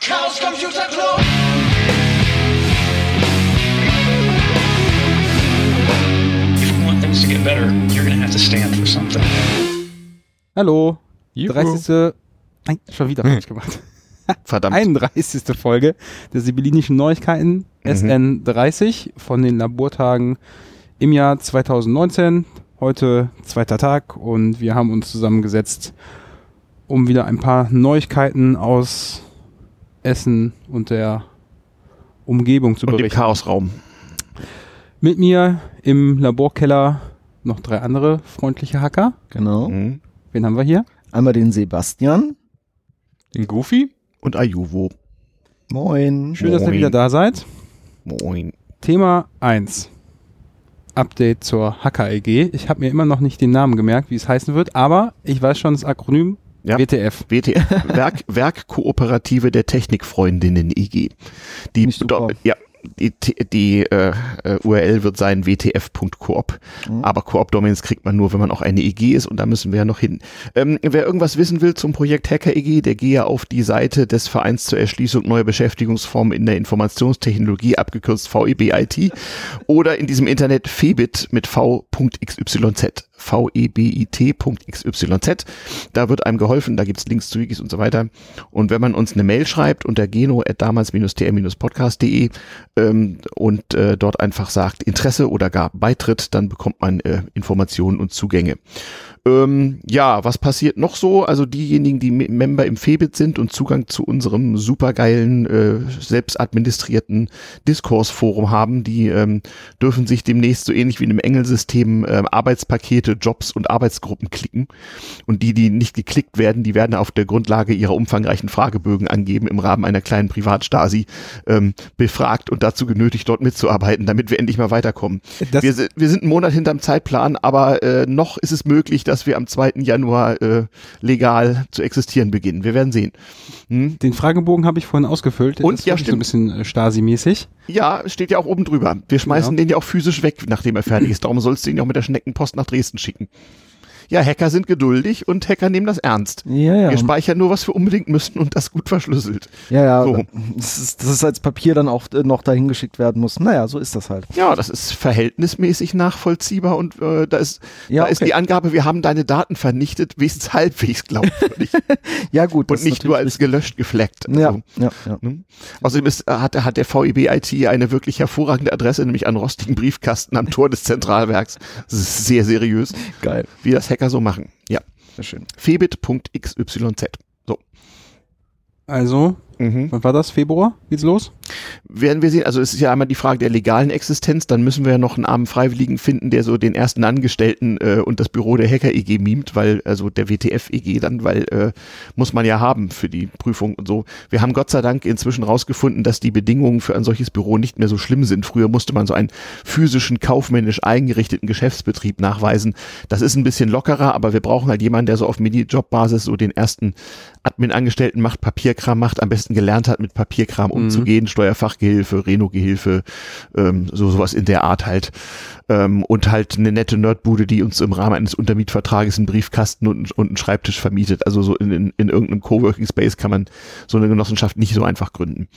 Chaos Computer Club. If you want things to get better, you're to have to stand for something. Hallo. Juhu. 30. Nein, schon wieder falsch gemacht. Verdammt. 31. Folge der Sibyllinischen Neuigkeiten Mhm. SN30 von den Labortagen im Jahr 2019. Heute zweiter Tag und wir haben uns zusammengesetzt, um wieder ein paar Neuigkeiten aus Essen und der Umgebung zu Und im berichten. Chaosraum. Mit mir im Laborkeller noch drei andere freundliche Hacker. Genau. Mhm. Wen haben wir hier? Einmal den Sebastian. Den Goofy? Und Ayuvo. Moin. Schön, dass ihr Moin. wieder da seid. Moin. Thema 1. Update zur Hacker-EG. Ich habe mir immer noch nicht den Namen gemerkt, wie es heißen wird, aber ich weiß schon das Akronym Ja. WTF. WTF, Werk, Werkkooperative der Technikfreundinnen IG. Die, ja, die, die äh, äh, URL wird sein wtf.coop, Mhm. aber Coop-Domains kriegt man nur, wenn man auch eine EG ist und da müssen wir ja noch hin. Ähm, wer irgendwas wissen will zum Projekt Hacker EG, der gehe auf die Seite des Vereins zur Erschließung neuer Beschäftigungsformen in der Informationstechnologie, abgekürzt VEBIT, oder in diesem Internet febit mit v.xyz. vebit.xyz. Da wird einem geholfen, da gibt's Links zu Wikis und so weiter. Und wenn man uns eine Mail schreibt unter geno.damals-tr-podcast.de ähm, und äh, dort einfach sagt Interesse oder gar Beitritt, dann bekommt man äh, Informationen und Zugänge. Ähm, ja, was passiert noch so? Also diejenigen, die Me- Member im Febit sind und Zugang zu unserem supergeilen, äh, selbstadministrierten Diskursforum haben, die ähm, dürfen sich demnächst so ähnlich wie in einem Engelsystem äh, Arbeitspakete, Jobs und Arbeitsgruppen klicken. Und die, die nicht geklickt werden, die werden auf der Grundlage ihrer umfangreichen Fragebögen angeben im Rahmen einer kleinen Privatstasi ähm, befragt und dazu genötigt, dort mitzuarbeiten, damit wir endlich mal weiterkommen. Wir, wir sind einen Monat hinterm Zeitplan, aber äh, noch ist es möglich, dass wir am 2. Januar äh, legal zu existieren beginnen. Wir werden sehen. Hm? Den Fragebogen habe ich vorhin ausgefüllt. Und? Das Ja, ist so ein stimmt. bisschen äh, Stasi-mäßig. Ja, steht ja auch oben drüber. Wir schmeißen Ja. den ja auch physisch weg, nachdem er fertig ist. Darum sollst du ihn ja auch mit der Schneckenpost nach Dresden schicken. Ja, Hacker sind geduldig und Hacker nehmen das ernst. Ja, ja. Wir speichern nur, was wir unbedingt müssen und das gut verschlüsselt. Ja, ja. So. Das, ist, das ist als Papier dann auch äh, noch dahin geschickt werden muss. Naja, so ist das halt. Ja, das ist verhältnismäßig nachvollziehbar und äh, da ist, Ja, da ist okay. die Angabe, wir haben deine Daten vernichtet, wenigstens halbwegs glaubwürdig Ja, gut. und ist nicht nur als gelöscht gefleckt. Also, Ja, ja, ja. Ne? Außerdem ist, hat, hat der VEB-IT eine wirklich hervorragende Adresse, nämlich einen rostigen Briefkasten am Tor des Zentralwerks. Das ist sehr seriös, Geil. wie das Hacker so machen. Ja. Sehr schön. Febit.xyz. So. Also, Mhm. wann war das? Februar? Geht's los? Werden wir sehen, also es ist ja einmal die Frage der legalen Existenz, dann müssen wir ja noch einen armen Freiwilligen finden, der so den ersten Angestellten äh, und das Büro der Hacker-EG mimt, weil, also der WTF-EG dann, weil äh, muss man ja haben für die Prüfung und so. Wir haben Gott sei Dank inzwischen rausgefunden, dass die Bedingungen für ein solches Büro nicht mehr so schlimm sind. Früher musste man so einen physischen, kaufmännisch eingerichteten Geschäftsbetrieb nachweisen. Das ist ein bisschen lockerer, aber wir brauchen halt jemanden, der so auf Minijob-Basis so den ersten Admin-Angestellten macht, Papierkram macht, am besten gelernt hat, mit Papierkram umzugehen, Steuerfachgehilfe, Reno-Gehilfe, ähm, so sowas in der Art halt. Ähm, und halt eine nette Nerdbude, die uns im Rahmen eines Untermietvertrages einen Briefkasten und, und einen Schreibtisch vermietet. Also so in, in, in irgendeinem Coworking Space kann man so eine Genossenschaft nicht so einfach gründen.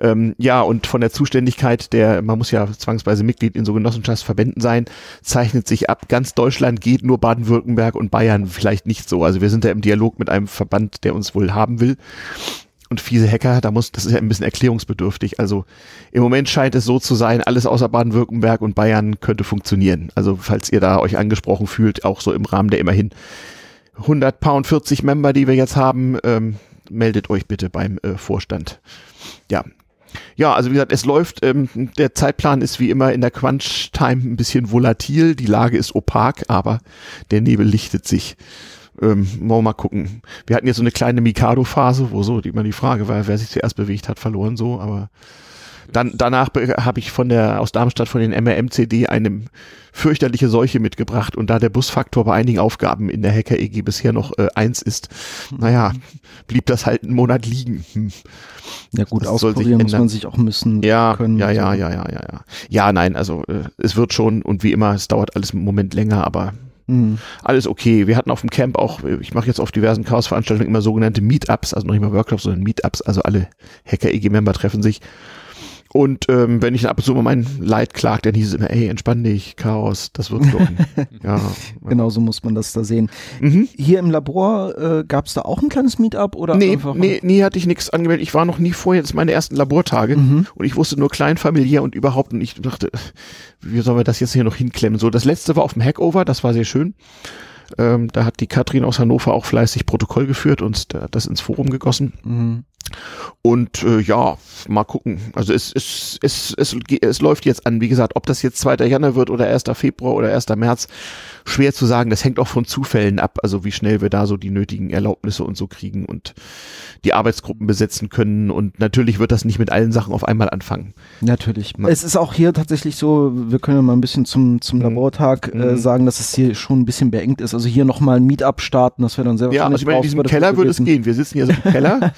Ähm, ja, und von der Zuständigkeit der, man muss ja zwangsweise Mitglied in so Genossenschaftsverbänden sein, zeichnet sich ab, ganz Deutschland geht, nur Baden-Württemberg und Bayern vielleicht nicht so. Also wir sind da im Dialog mit einem Verband, der uns wohl haben will. Und fiese Hacker, da muss, das ist ja ein bisschen erklärungsbedürftig. Also im Moment scheint es so zu sein, alles außer Baden-Württemberg und Bayern könnte funktionieren. Also falls ihr da euch angesprochen fühlt, auch so im Rahmen der immerhin 100 Pound 40 Member, die wir jetzt haben, ähm, meldet euch bitte beim äh, Vorstand. Ja. Ja, also wie gesagt, es läuft, ähm, der Zeitplan ist wie immer in der Crunch-Time ein bisschen volatil, die Lage ist opak, aber der Nebel lichtet sich. Ähm, wollen wir mal gucken. Wir hatten jetzt so eine kleine Mikado-Phase, wo so die- immer die Frage war, wer sich zuerst bewegt hat, verloren so, aber dann, danach be- habe ich von der, aus Darmstadt von den MRM-CD eine fürchterliche Seuche mitgebracht und da der Busfaktor bei einigen Aufgaben in der Hacker-EG bisher noch äh, eins ist, naja, blieb das halt einen Monat liegen. Hm. Ja gut, Das auskurieren muss ändern. man sich auch müssen Ja, können. ja, ja, ja, ja, ja, ja. Ja, nein, also äh, es wird schon und wie immer, es dauert alles einen Moment länger, aber Mhm. alles okay. Wir hatten auf dem Camp auch, ich mache jetzt auf diversen Chaos-Veranstaltungen immer sogenannte Meetups, also noch nicht mal Workshops, sondern Meetups, also alle Hacker-EG-Member treffen sich. Und ähm, wenn ich ab und zu mal mein Leid klagt, dann hieß es immer, ey, entspann dich, Chaos, das wird schon. ja. Genau so muss man das da sehen. Mhm. Hier im Labor äh, gab es da auch ein kleines Meetup oder Nee, einfach nee, nie hatte ich nichts angemeldet. Ich war noch nie vorher, das sind meine ersten Labortage Mhm. und ich wusste nur klein, familiär und überhaupt und ich dachte, wie sollen wir das jetzt hier noch hinklemmen? So, das letzte war auf dem Hackover, das war sehr schön. Ähm, da hat die Katrin aus Hannover auch fleißig Protokoll geführt und da- das ins Forum gegossen. Mhm. Und äh, ja, mal gucken. Also es, es, es, es, es läuft jetzt an. Wie gesagt, ob das jetzt 2. Januar wird oder 1. Februar oder 1. März, schwer zu sagen. Das hängt auch von Zufällen ab, also wie schnell wir da so die nötigen Erlaubnisse und so kriegen und die Arbeitsgruppen besetzen können. Und natürlich wird das nicht mit allen Sachen auf einmal anfangen. Natürlich. Na. Es ist auch hier tatsächlich so, wir können ja mal ein bisschen zum, zum Mhm. Labortag äh, Mhm. sagen, dass es hier schon ein bisschen beengt ist. Also hier nochmal ein Meetup starten, das wäre dann sehr Ja, also ich meine, in diesem Keller würde es gehen. Wir sitzen hier so im Keller.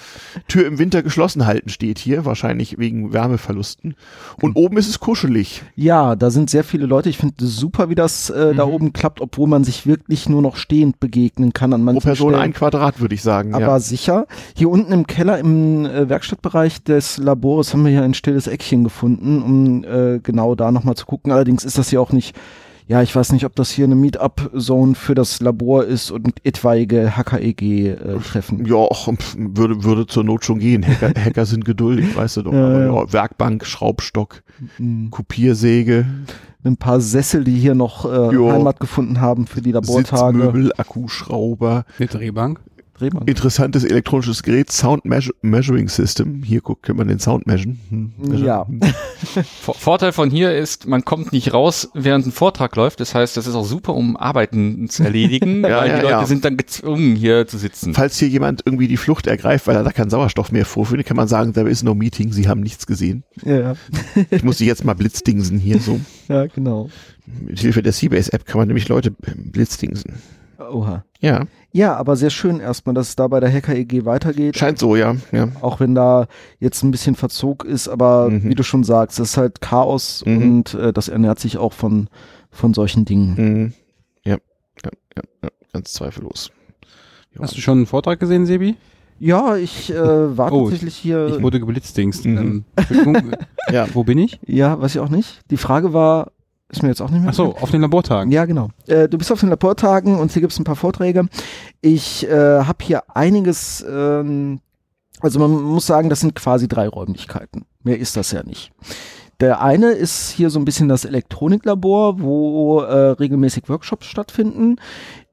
Tür im Winter geschlossen halten steht hier, wahrscheinlich wegen Wärmeverlusten. Und oben ist es kuschelig. Ja, da sind sehr viele Leute. Ich finde es super, wie das äh, da Mhm. oben klappt, obwohl man sich wirklich nur noch stehend begegnen kann an Pro manchen Person Stellen. ein Quadrat, würde ich sagen. Aber ja. sicher. Hier unten im Keller im äh, Werkstattbereich des Labores haben wir hier ein stilles Eckchen gefunden, um äh, genau da nochmal zu gucken. Allerdings ist das hier auch nicht, ja, ich weiß nicht, ob das hier eine Meetup-Zone für das Labor ist und etwaige HKEG-Treffen. Ja, och, würde, würde zur Not schon gehen. Hacker, Hacker sind geduldig, weißt du doch. Ja, Aber ja. ja, Werkbank, Schraubstock, Mhm. Kopiersäge, Ein paar Sessel, die hier noch äh, Jo. Heimat gefunden haben für die Labortage. Sitzmöbel, Akkuschrauber, Eine Drehbank. Drehbank. interessantes elektronisches Gerät, Sound Measuring System. Hier guckt, kann man den Sound measuren. Hm, measuren. Ja. Vor- Vorteil von hier ist, man kommt nicht raus, während ein Vortrag läuft. Das heißt, das ist auch super, um Arbeiten zu erledigen, Ja, weil ja, die Leute ja. sind dann gezwungen, hier zu sitzen. Falls hier jemand irgendwie die Flucht ergreift, weil er da keinen Sauerstoff mehr vorfindet, kann man sagen, there is no meeting, sie haben nichts gesehen. ja, Ich muss sie jetzt mal blitzdingsen hier so. ja, genau. Mit Hilfe der Seabase-App kann man nämlich Leute blitzdingsen. Oha. Ja, Ja, aber sehr schön erstmal, dass es da bei der Hacker EG weitergeht. scheint so, ja. ja. Auch wenn da jetzt ein bisschen Verzug ist, aber Mhm. wie du schon sagst, es ist halt Chaos Mhm. und äh, das ernährt sich auch von, von solchen Dingen. Mhm. Ja, ja, ja, ja, ganz zweifellos. Ja. Hast du schon einen Vortrag gesehen, Sebi? Ja, ich äh, war Oh, tatsächlich hier. Ich wurde geblitzdingst. Mhm. Ähm, Ja. wo bin ich? ja, weiß ich auch nicht. Die Frage war, ist mir jetzt auch nicht mehr. Ach so, auf den Labortagen. Ja, genau. Äh, du bist auf den Labortagen und hier gibt's ein paar Vorträge. Ich äh, habe hier einiges, ähm, also man muss sagen, das sind quasi drei Räumlichkeiten. Mehr ist das ja nicht. Der eine ist hier so ein bisschen das Elektroniklabor, wo äh, regelmäßig Workshops stattfinden.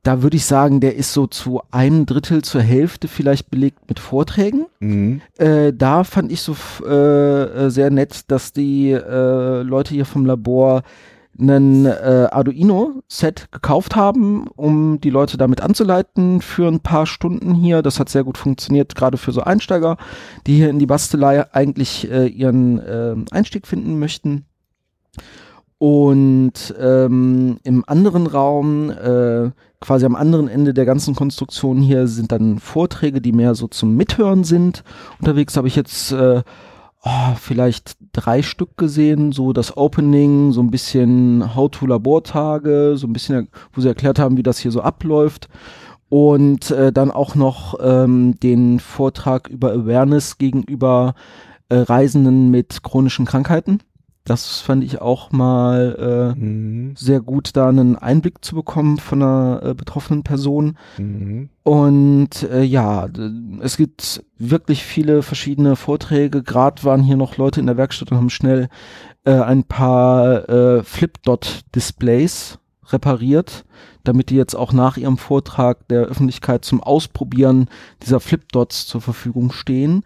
Da würde ich sagen, der ist so zu einem Drittel zur Hälfte vielleicht belegt mit Vorträgen. Mhm. Äh, da fand ich so äh, äh, sehr nett, dass die äh, Leute hier vom Labor einen äh, Arduino-Set gekauft haben, um die Leute damit anzuleiten für ein paar Stunden hier. Das hat sehr gut funktioniert, gerade für so Einsteiger, die hier in die Bastelei eigentlich äh, ihren äh, Einstieg finden möchten. Und ähm, im anderen Raum, äh, quasi am anderen Ende der ganzen Konstruktion hier, sind dann Vorträge, die mehr so zum Mithören sind. Unterwegs habe ich jetzt äh, oh, vielleicht drei Stück gesehen, so das Opening, so ein bisschen How-to-Labortage, so ein bisschen, wo sie erklärt haben, wie das hier so abläuft. Und äh, dann auch noch ähm, den Vortrag über Awareness gegenüber äh, Reisenden mit chronischen Krankheiten. Das fand ich auch mal äh, Mhm. sehr gut, da einen Einblick zu bekommen von einer äh, betroffenen Person. Mhm. Und äh, ja, es gibt wirklich viele verschiedene Vorträge. Gerade waren hier noch Leute in der Werkstatt und haben schnell äh, ein paar äh, Flip-Dot-Displays repariert, damit die jetzt auch nach ihrem Vortrag der Öffentlichkeit zum Ausprobieren dieser Flip-Dots zur Verfügung stehen.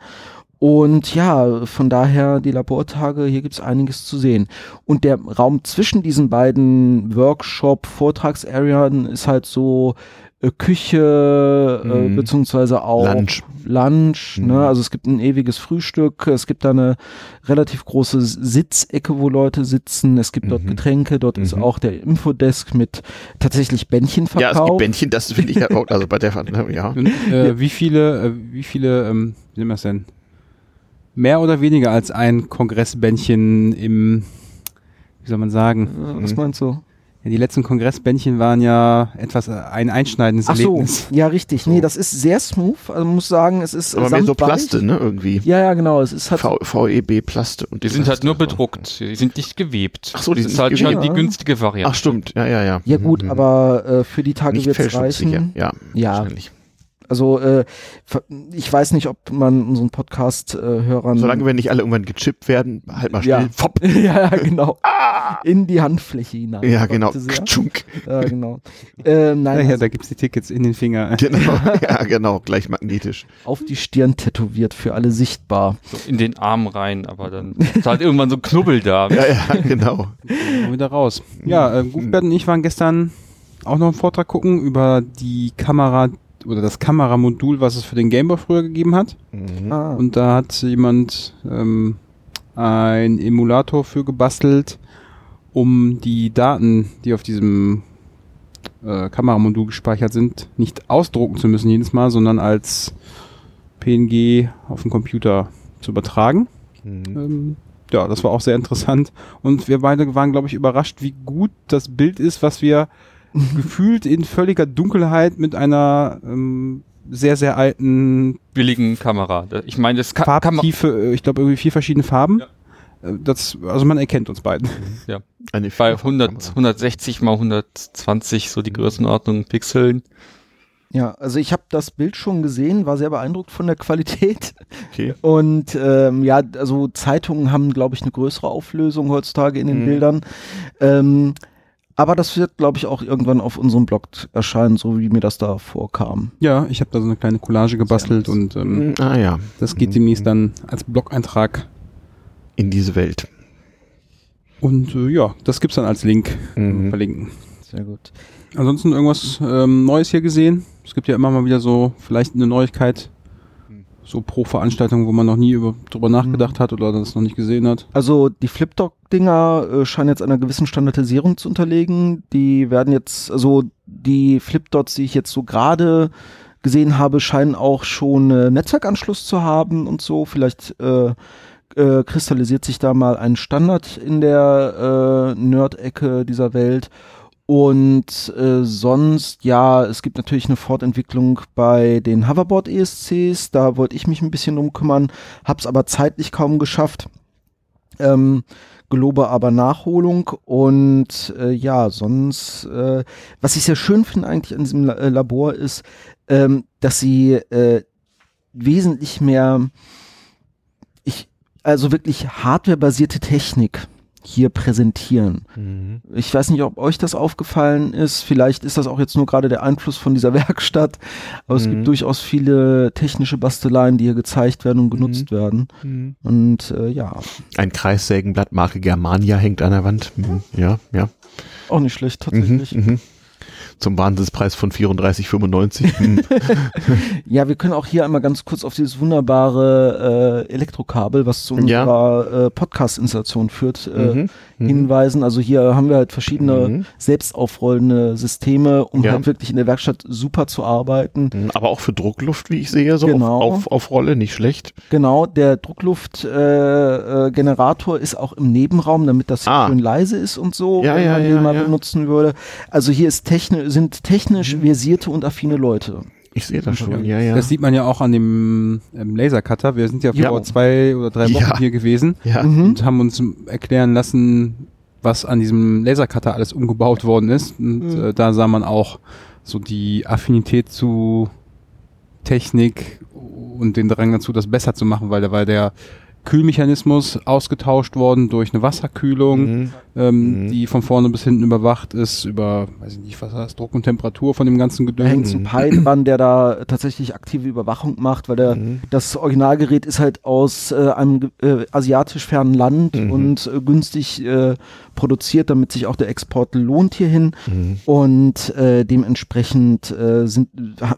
Und ja, von daher die Labortage, hier gibt's einiges zu sehen. Und der Raum zwischen diesen beiden Workshop-Vortragsarien ist halt so äh, Küche, äh, Mhm. beziehungsweise auch Lunch. Lunch Mhm. ne? Also es gibt ein ewiges Frühstück, es gibt da eine relativ große Sitzecke, wo Leute sitzen, es gibt dort Mhm. Getränke, dort ist Mhm. auch der Infodesk mit tatsächlich Bändchen Ja, es gibt verkauft. Bändchen, das finde ich ja auch, also bei der, ja. Und, äh, Wie viele, äh, wie viele, ähm, wie nennen wir es denn? Mehr oder weniger als ein Kongressbändchen im, wie soll man sagen? Was Mhm. meinst du? Ja, die letzten Kongressbändchen waren ja etwas äh, ein einschneidendes Ach so, Erlebnis. ja, richtig. Nee, das ist sehr smooth. Also man muss sagen, es ist Aber mehr so. Plaste, ne, irgendwie. Ja, ja, genau. Es ist halt V VEB Plaste. Und Die sind halt nur bedruckt. Die sind nicht gewebt. Ach so, die das sind ist halt nicht schon gewebt. die günstige Variante. Ach stimmt, ja, ja, ja. ja gut, Mhm. aber äh, für die Tage wird's fälschungssicher. reichen. Ja, Ja. wahrscheinlich. Also äh, ich weiß nicht, ob man unseren Podcast-Hörern Solange wir nicht alle irgendwann gechippt werden, halt mal still. Ja. Fopp. ja, genau. In die Handfläche hinein. Ja, genau. Ja, genau. Äh, nein, Ja, ja, also da gibt's die Tickets in den Finger. Genau, ja, genau, gleich magnetisch. auf die Stirn tätowiert, für alle sichtbar. So in den Arm rein, aber dann ist halt irgendwann so ein Knubbel da. Ja, ja, genau. Mal wieder raus. Ja, äh, Gutbert und ich waren gestern auch noch einen Vortrag gucken über die Kamera oder das Kameramodul, was es für den Gameboy früher gegeben hat. Mhm. Ah, Und da hat jemand ähm, ein Emulator für gebastelt, um die Daten, die auf diesem äh, Kameramodul gespeichert sind, nicht ausdrucken zu müssen jedes Mal, sondern als PNG auf dem Computer zu übertragen. Mhm. Ähm, ja, das war auch sehr interessant. Und wir beide waren, glaube ich, überrascht, wie gut das Bild ist, was wir gefühlt in völliger Dunkelheit mit einer ähm, sehr, sehr alten Billigen Kamera. Ich meine, das kann, Farbtiefe, äh, ich glaube irgendwie vier verschiedene Farben. Ja. Äh, Das, also man erkennt uns beiden. Eine bei Vierfachkamera. 100, 160 mal 120 so die Größenordnung Pixeln. ja, also ich habe das Bild schon gesehen, war sehr beeindruckt von der Qualität. Okay. Und ähm, ja, also Zeitungen haben, glaube ich, eine größere Auflösung heutzutage in den Mhm. Bildern. Ähm, aber das wird, glaube ich, auch irgendwann auf unserem Blog erscheinen, so wie mir das da vorkam. Ja, ich habe da so eine kleine Collage gebastelt und ähm, Mhm, Ah ja, das geht demnächst dann als Blog-Eintrag. in diese Welt. Und äh, ja, das gibt's dann als Link Mhm. verlinken. Sehr gut. Ansonsten irgendwas ähm, Neues hier gesehen? Es gibt ja immer mal wieder so vielleicht eine Neuigkeit, so pro Veranstaltung, wo man noch nie über, drüber nachgedacht hat oder das noch nicht gesehen hat. Also die Flipdoc-Dinger äh, scheinen jetzt einer gewissen Standardisierung zu unterlegen. Die werden jetzt, also die Flipdots, die ich jetzt so gerade gesehen habe, scheinen auch schon äh, Netzwerkanschluss zu haben und so. Vielleicht äh, äh, kristallisiert sich da mal ein Standard in der äh, Nerd-Ecke dieser Welt. Und äh, sonst, ja, es gibt natürlich eine Fortentwicklung bei den Hoverboard ESCs. Da wollte ich mich ein bisschen drum kümmern, hab's aber zeitlich kaum geschafft. Ähm, gelobe aber Nachholung und äh, ja, sonst, äh, was ich sehr schön finde eigentlich an diesem La äh, Labor ist, ähm, dass sie äh, wesentlich mehr, ich, also wirklich hardwarebasierte Technik hier präsentieren. Mhm. Ich weiß nicht, ob euch das aufgefallen ist. Vielleicht ist das auch jetzt nur gerade der Einfluss von dieser Werkstatt. Aber es Mhm. gibt durchaus viele technische Basteleien, die hier gezeigt werden und genutzt werden. Mhm. Und äh, ja, Ein Kreissägenblatt Marke Germania hängt an der Wand. Mhm. Ja, ja. auch nicht schlecht Mhm. tatsächlich. Mhm. Zum Wahnsinnspreis von 34,95. Mhm. Ja, wir können auch hier einmal ganz kurz auf dieses wunderbare äh, Elektrokabel, was zu Ja. unserer äh, Podcast-Installation führt, äh, Mhm. Mhm. hinweisen. Also hier haben wir halt verschiedene Mhm. selbstaufrollende Systeme, um Ja. halt wirklich in der Werkstatt super zu arbeiten. Mhm. Aber auch für Druckluft, wie ich sehe, so Genau. auf, auf, auf Rolle, nicht schlecht. Genau, der Druckluftgenerator äh, Generator ist auch im Nebenraum, damit das Ah. schön leise ist und so, Ja, wenn ja, man ja, den mal ja. benutzen würde. Also hier ist techni sind technisch versierte und affine Leute. Ich sehe das schon, ja, ja. Das sieht man ja auch an dem ähm, Lasercutter. Wir sind ja Ja. vor zwei oder drei Wochen Ja. hier gewesen ja. Mhm. und haben uns erklären lassen, was an diesem Lasercutter alles umgebaut worden ist. Und Mhm. äh, da sah man auch so die Affinität zu Technik und den Drang dazu, das besser zu machen, weil da war der Kühlmechanismus ausgetauscht worden durch eine Wasserkühlung, Mhm. ähm, Mhm. die von vorne bis hinten überwacht ist, über, weiß ich nicht, was heißt, Druck und Temperatur von dem ganzen Da hängt Gedöns. ein Pi dran, der da tatsächlich aktive Überwachung macht, weil der, Mhm. das Originalgerät ist halt aus äh, einem äh, asiatisch fernen Land Mhm. und äh, günstig äh, produziert, damit sich auch der Export lohnt hierhin. Mhm. Und äh, dementsprechend äh, sind,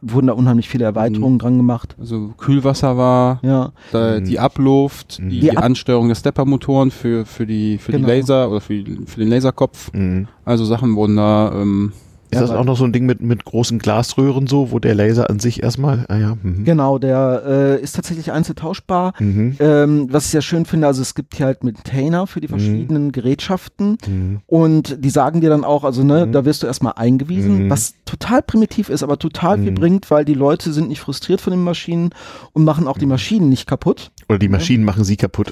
wurden da unheimlich viele Erweiterungen dran gemacht. Also Kühlwasser war, Ja, da, Mhm. die Abluft, Mhm. die, Die Ab- Ansteuerung der Steppermotoren für, für, die, für Genau. die Laser oder für, für den Laserkopf. Mhm. Also Sachen wurden da ähm, Ist das auch noch so ein Ding mit, mit großen Glasröhren so, wo der Laser an sich erstmal, ah ja, mhm. Genau, der äh, ist tatsächlich einzeltauschbar. Mhm. Ähm, was ich sehr schön finde, also es gibt hier halt Maintainer für die verschiedenen Gerätschaften Mhm. und die sagen dir dann auch, also ne, Mhm. da wirst du erstmal eingewiesen, Mhm. was total primitiv ist, aber total viel Mhm. bringt, weil die Leute sind nicht frustriert von den Maschinen und machen auch die Maschinen nicht kaputt. Oder die Maschinen machen sie kaputt.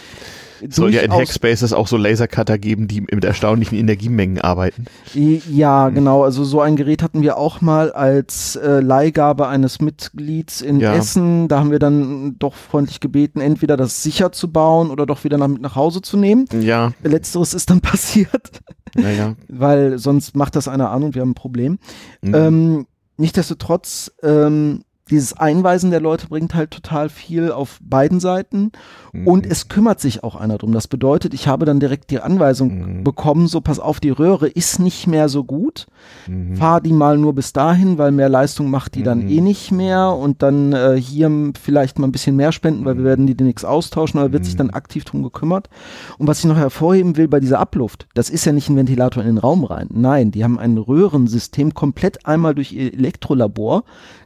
Es soll ja in Hackspaces auch so Lasercutter geben, die mit erstaunlichen Energiemengen arbeiten. Ja, genau. Also so ein Gerät hatten wir auch mal als äh, Leihgabe eines Mitglieds in Ja. Essen. Da haben wir dann doch freundlich gebeten, entweder das sicher zu bauen oder doch wieder nach, mit nach Hause zu nehmen. Ja, Letzteres ist dann passiert, naja. weil sonst macht das einer an und wir haben ein Problem. Mhm. Ähm, Nichtsdestotrotz, ähm, dieses Einweisen der Leute bringt halt total viel auf beiden Seiten Mhm. und es kümmert sich auch einer drum. Das bedeutet, ich habe dann direkt die Anweisung Mhm. bekommen, so pass auf, die Röhre ist nicht mehr so gut. Mhm. Fahr die mal nur bis dahin, weil mehr Leistung macht die dann Mhm. eh nicht mehr und dann äh, hier vielleicht mal ein bisschen mehr spenden, weil wir werden die demnächst austauschen, aber wird sich dann Mhm. aktiv drum gekümmert. Und was ich noch hervorheben will bei dieser Abluft, das ist ja nicht ein Ventilator in den Raum rein. Nein, die haben ein Röhrensystem komplett einmal durch ihr Elektrolabor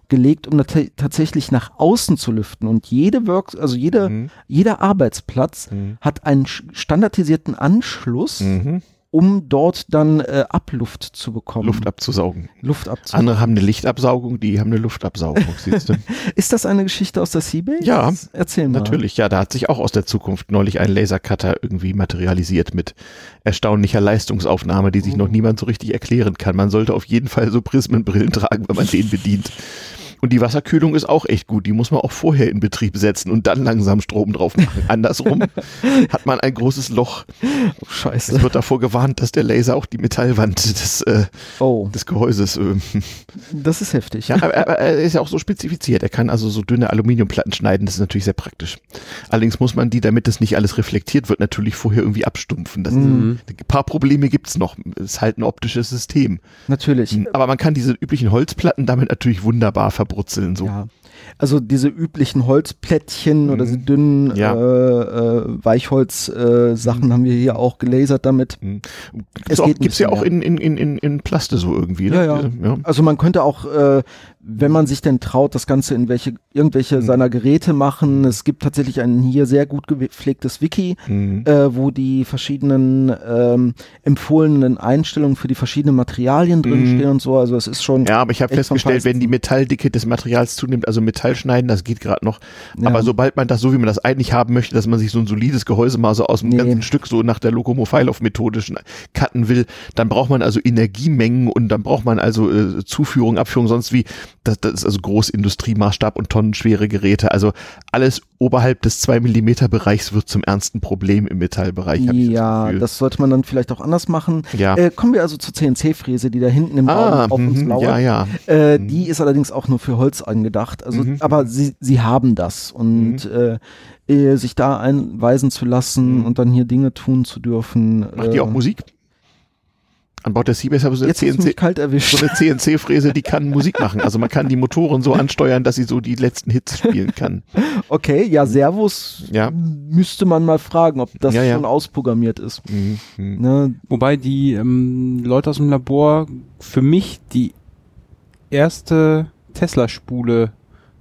gelegt, um tat- tatsächlich nach außen zu lüften. Und jede Work, also jede, Mhm. jeder Arbeitsplatz Mhm. hat einen standardisierten Anschluss, Mhm. Um dort dann äh, Abluft zu bekommen. Luft abzusaugen. Luft abzusaugen. Andere haben eine Lichtabsaugung, die haben eine Luftabsaugung, siehst du? Ist das eine Geschichte aus der Seabase? Ja, Erzähl mal. Natürlich, ja, da hat sich auch aus der Zukunft neulich ein Lasercutter irgendwie materialisiert mit erstaunlicher Leistungsaufnahme, die sich Oh. noch niemand so richtig erklären kann. Man sollte auf jeden Fall so Prismenbrillen tragen, wenn man den bedient. Und die Wasserkühlung ist auch echt gut. Die muss man auch vorher in Betrieb setzen und dann langsam Strom drauf machen. Andersrum hat man ein großes Loch. Oh, scheiße. Es wird davor gewarnt, dass der Laser auch die Metallwand des, äh, Oh, des Gehäuses äh, das ist heftig. ja, aber, er ist ja auch so spezifiziert. Er kann also so dünne Aluminiumplatten schneiden. Das ist natürlich sehr praktisch. Allerdings muss man die, damit das nicht alles reflektiert wird, natürlich vorher irgendwie abstumpfen. Das Mhm. Ein paar Probleme gibt's noch. Es ist halt ein optisches System. Natürlich. Aber man kann diese üblichen Holzplatten damit natürlich wunderbar verbrutzeln. So. Ja. Also diese üblichen Holzplättchen oder Mhm. diese dünnen Ja. äh, äh, Weichholz-Sachen haben wir hier auch gelasert damit. Mhm. Es Gibt's, auch, geht gibt's ja auch in, in, in, in, Plaste so irgendwie. Ne? ja. Ja. Also man könnte auch, äh, wenn man sich denn traut, das Ganze in welche irgendwelche Mhm. seiner Geräte machen. Es gibt tatsächlich ein hier sehr gut gepflegtes Wiki, Mhm. äh, wo die verschiedenen ähm, empfohlenen Einstellungen für die verschiedenen Materialien drinstehen Mhm. und so. Also es ist schon Ja, aber ich habe festgestellt, wenn die. Metalldicke des Materials zunimmt, also Metall schneiden, das geht gerade noch. Ja. Aber sobald man das so, wie man das eigentlich haben möchte, dass man sich so ein solides Gehäuse mal so aus dem Nee. ganzen Stück so nach der Lokomofiloff-Methode schn- cutten will, dann braucht man also Energiemengen und dann braucht man also äh, Zuführung, Abführung, sonst wie, das, das ist also Großindustriemaßstab und tonnenschwere Geräte. Also alles oberhalb des 2 Millimeter Bereichs wird zum ernsten Problem im Metallbereich. ja, Gefühl. das sollte man dann vielleicht auch anders machen. ja. Äh, kommen wir also zur CNC-Fräse, die da hinten im ah, Raum auf uns mhm, lauert. ja, ja. Äh, Mhm. Die ist allerdings auch nur für Holz angedacht. Also, Mhm. aber sie, sie haben das und äh, äh, sich da einweisen zu lassen Mhm. und dann hier Dinge tun zu dürfen. Macht die äh, auch Musik? An Bord der Seabase habe ich so eine Jetzt hast du CNC, mich kalt erwischt. so eine CNC-Fräse, die kann Musik machen. Also man kann die Motoren so ansteuern, dass sie so die letzten Hits spielen kann. Okay, ja, Servus Ja. müsste man mal fragen, ob das Ja, ja. schon ausprogrammiert ist. Mhm. Ne? Wobei die ähm, Leute aus dem Labor für mich die erste Tesla-Spule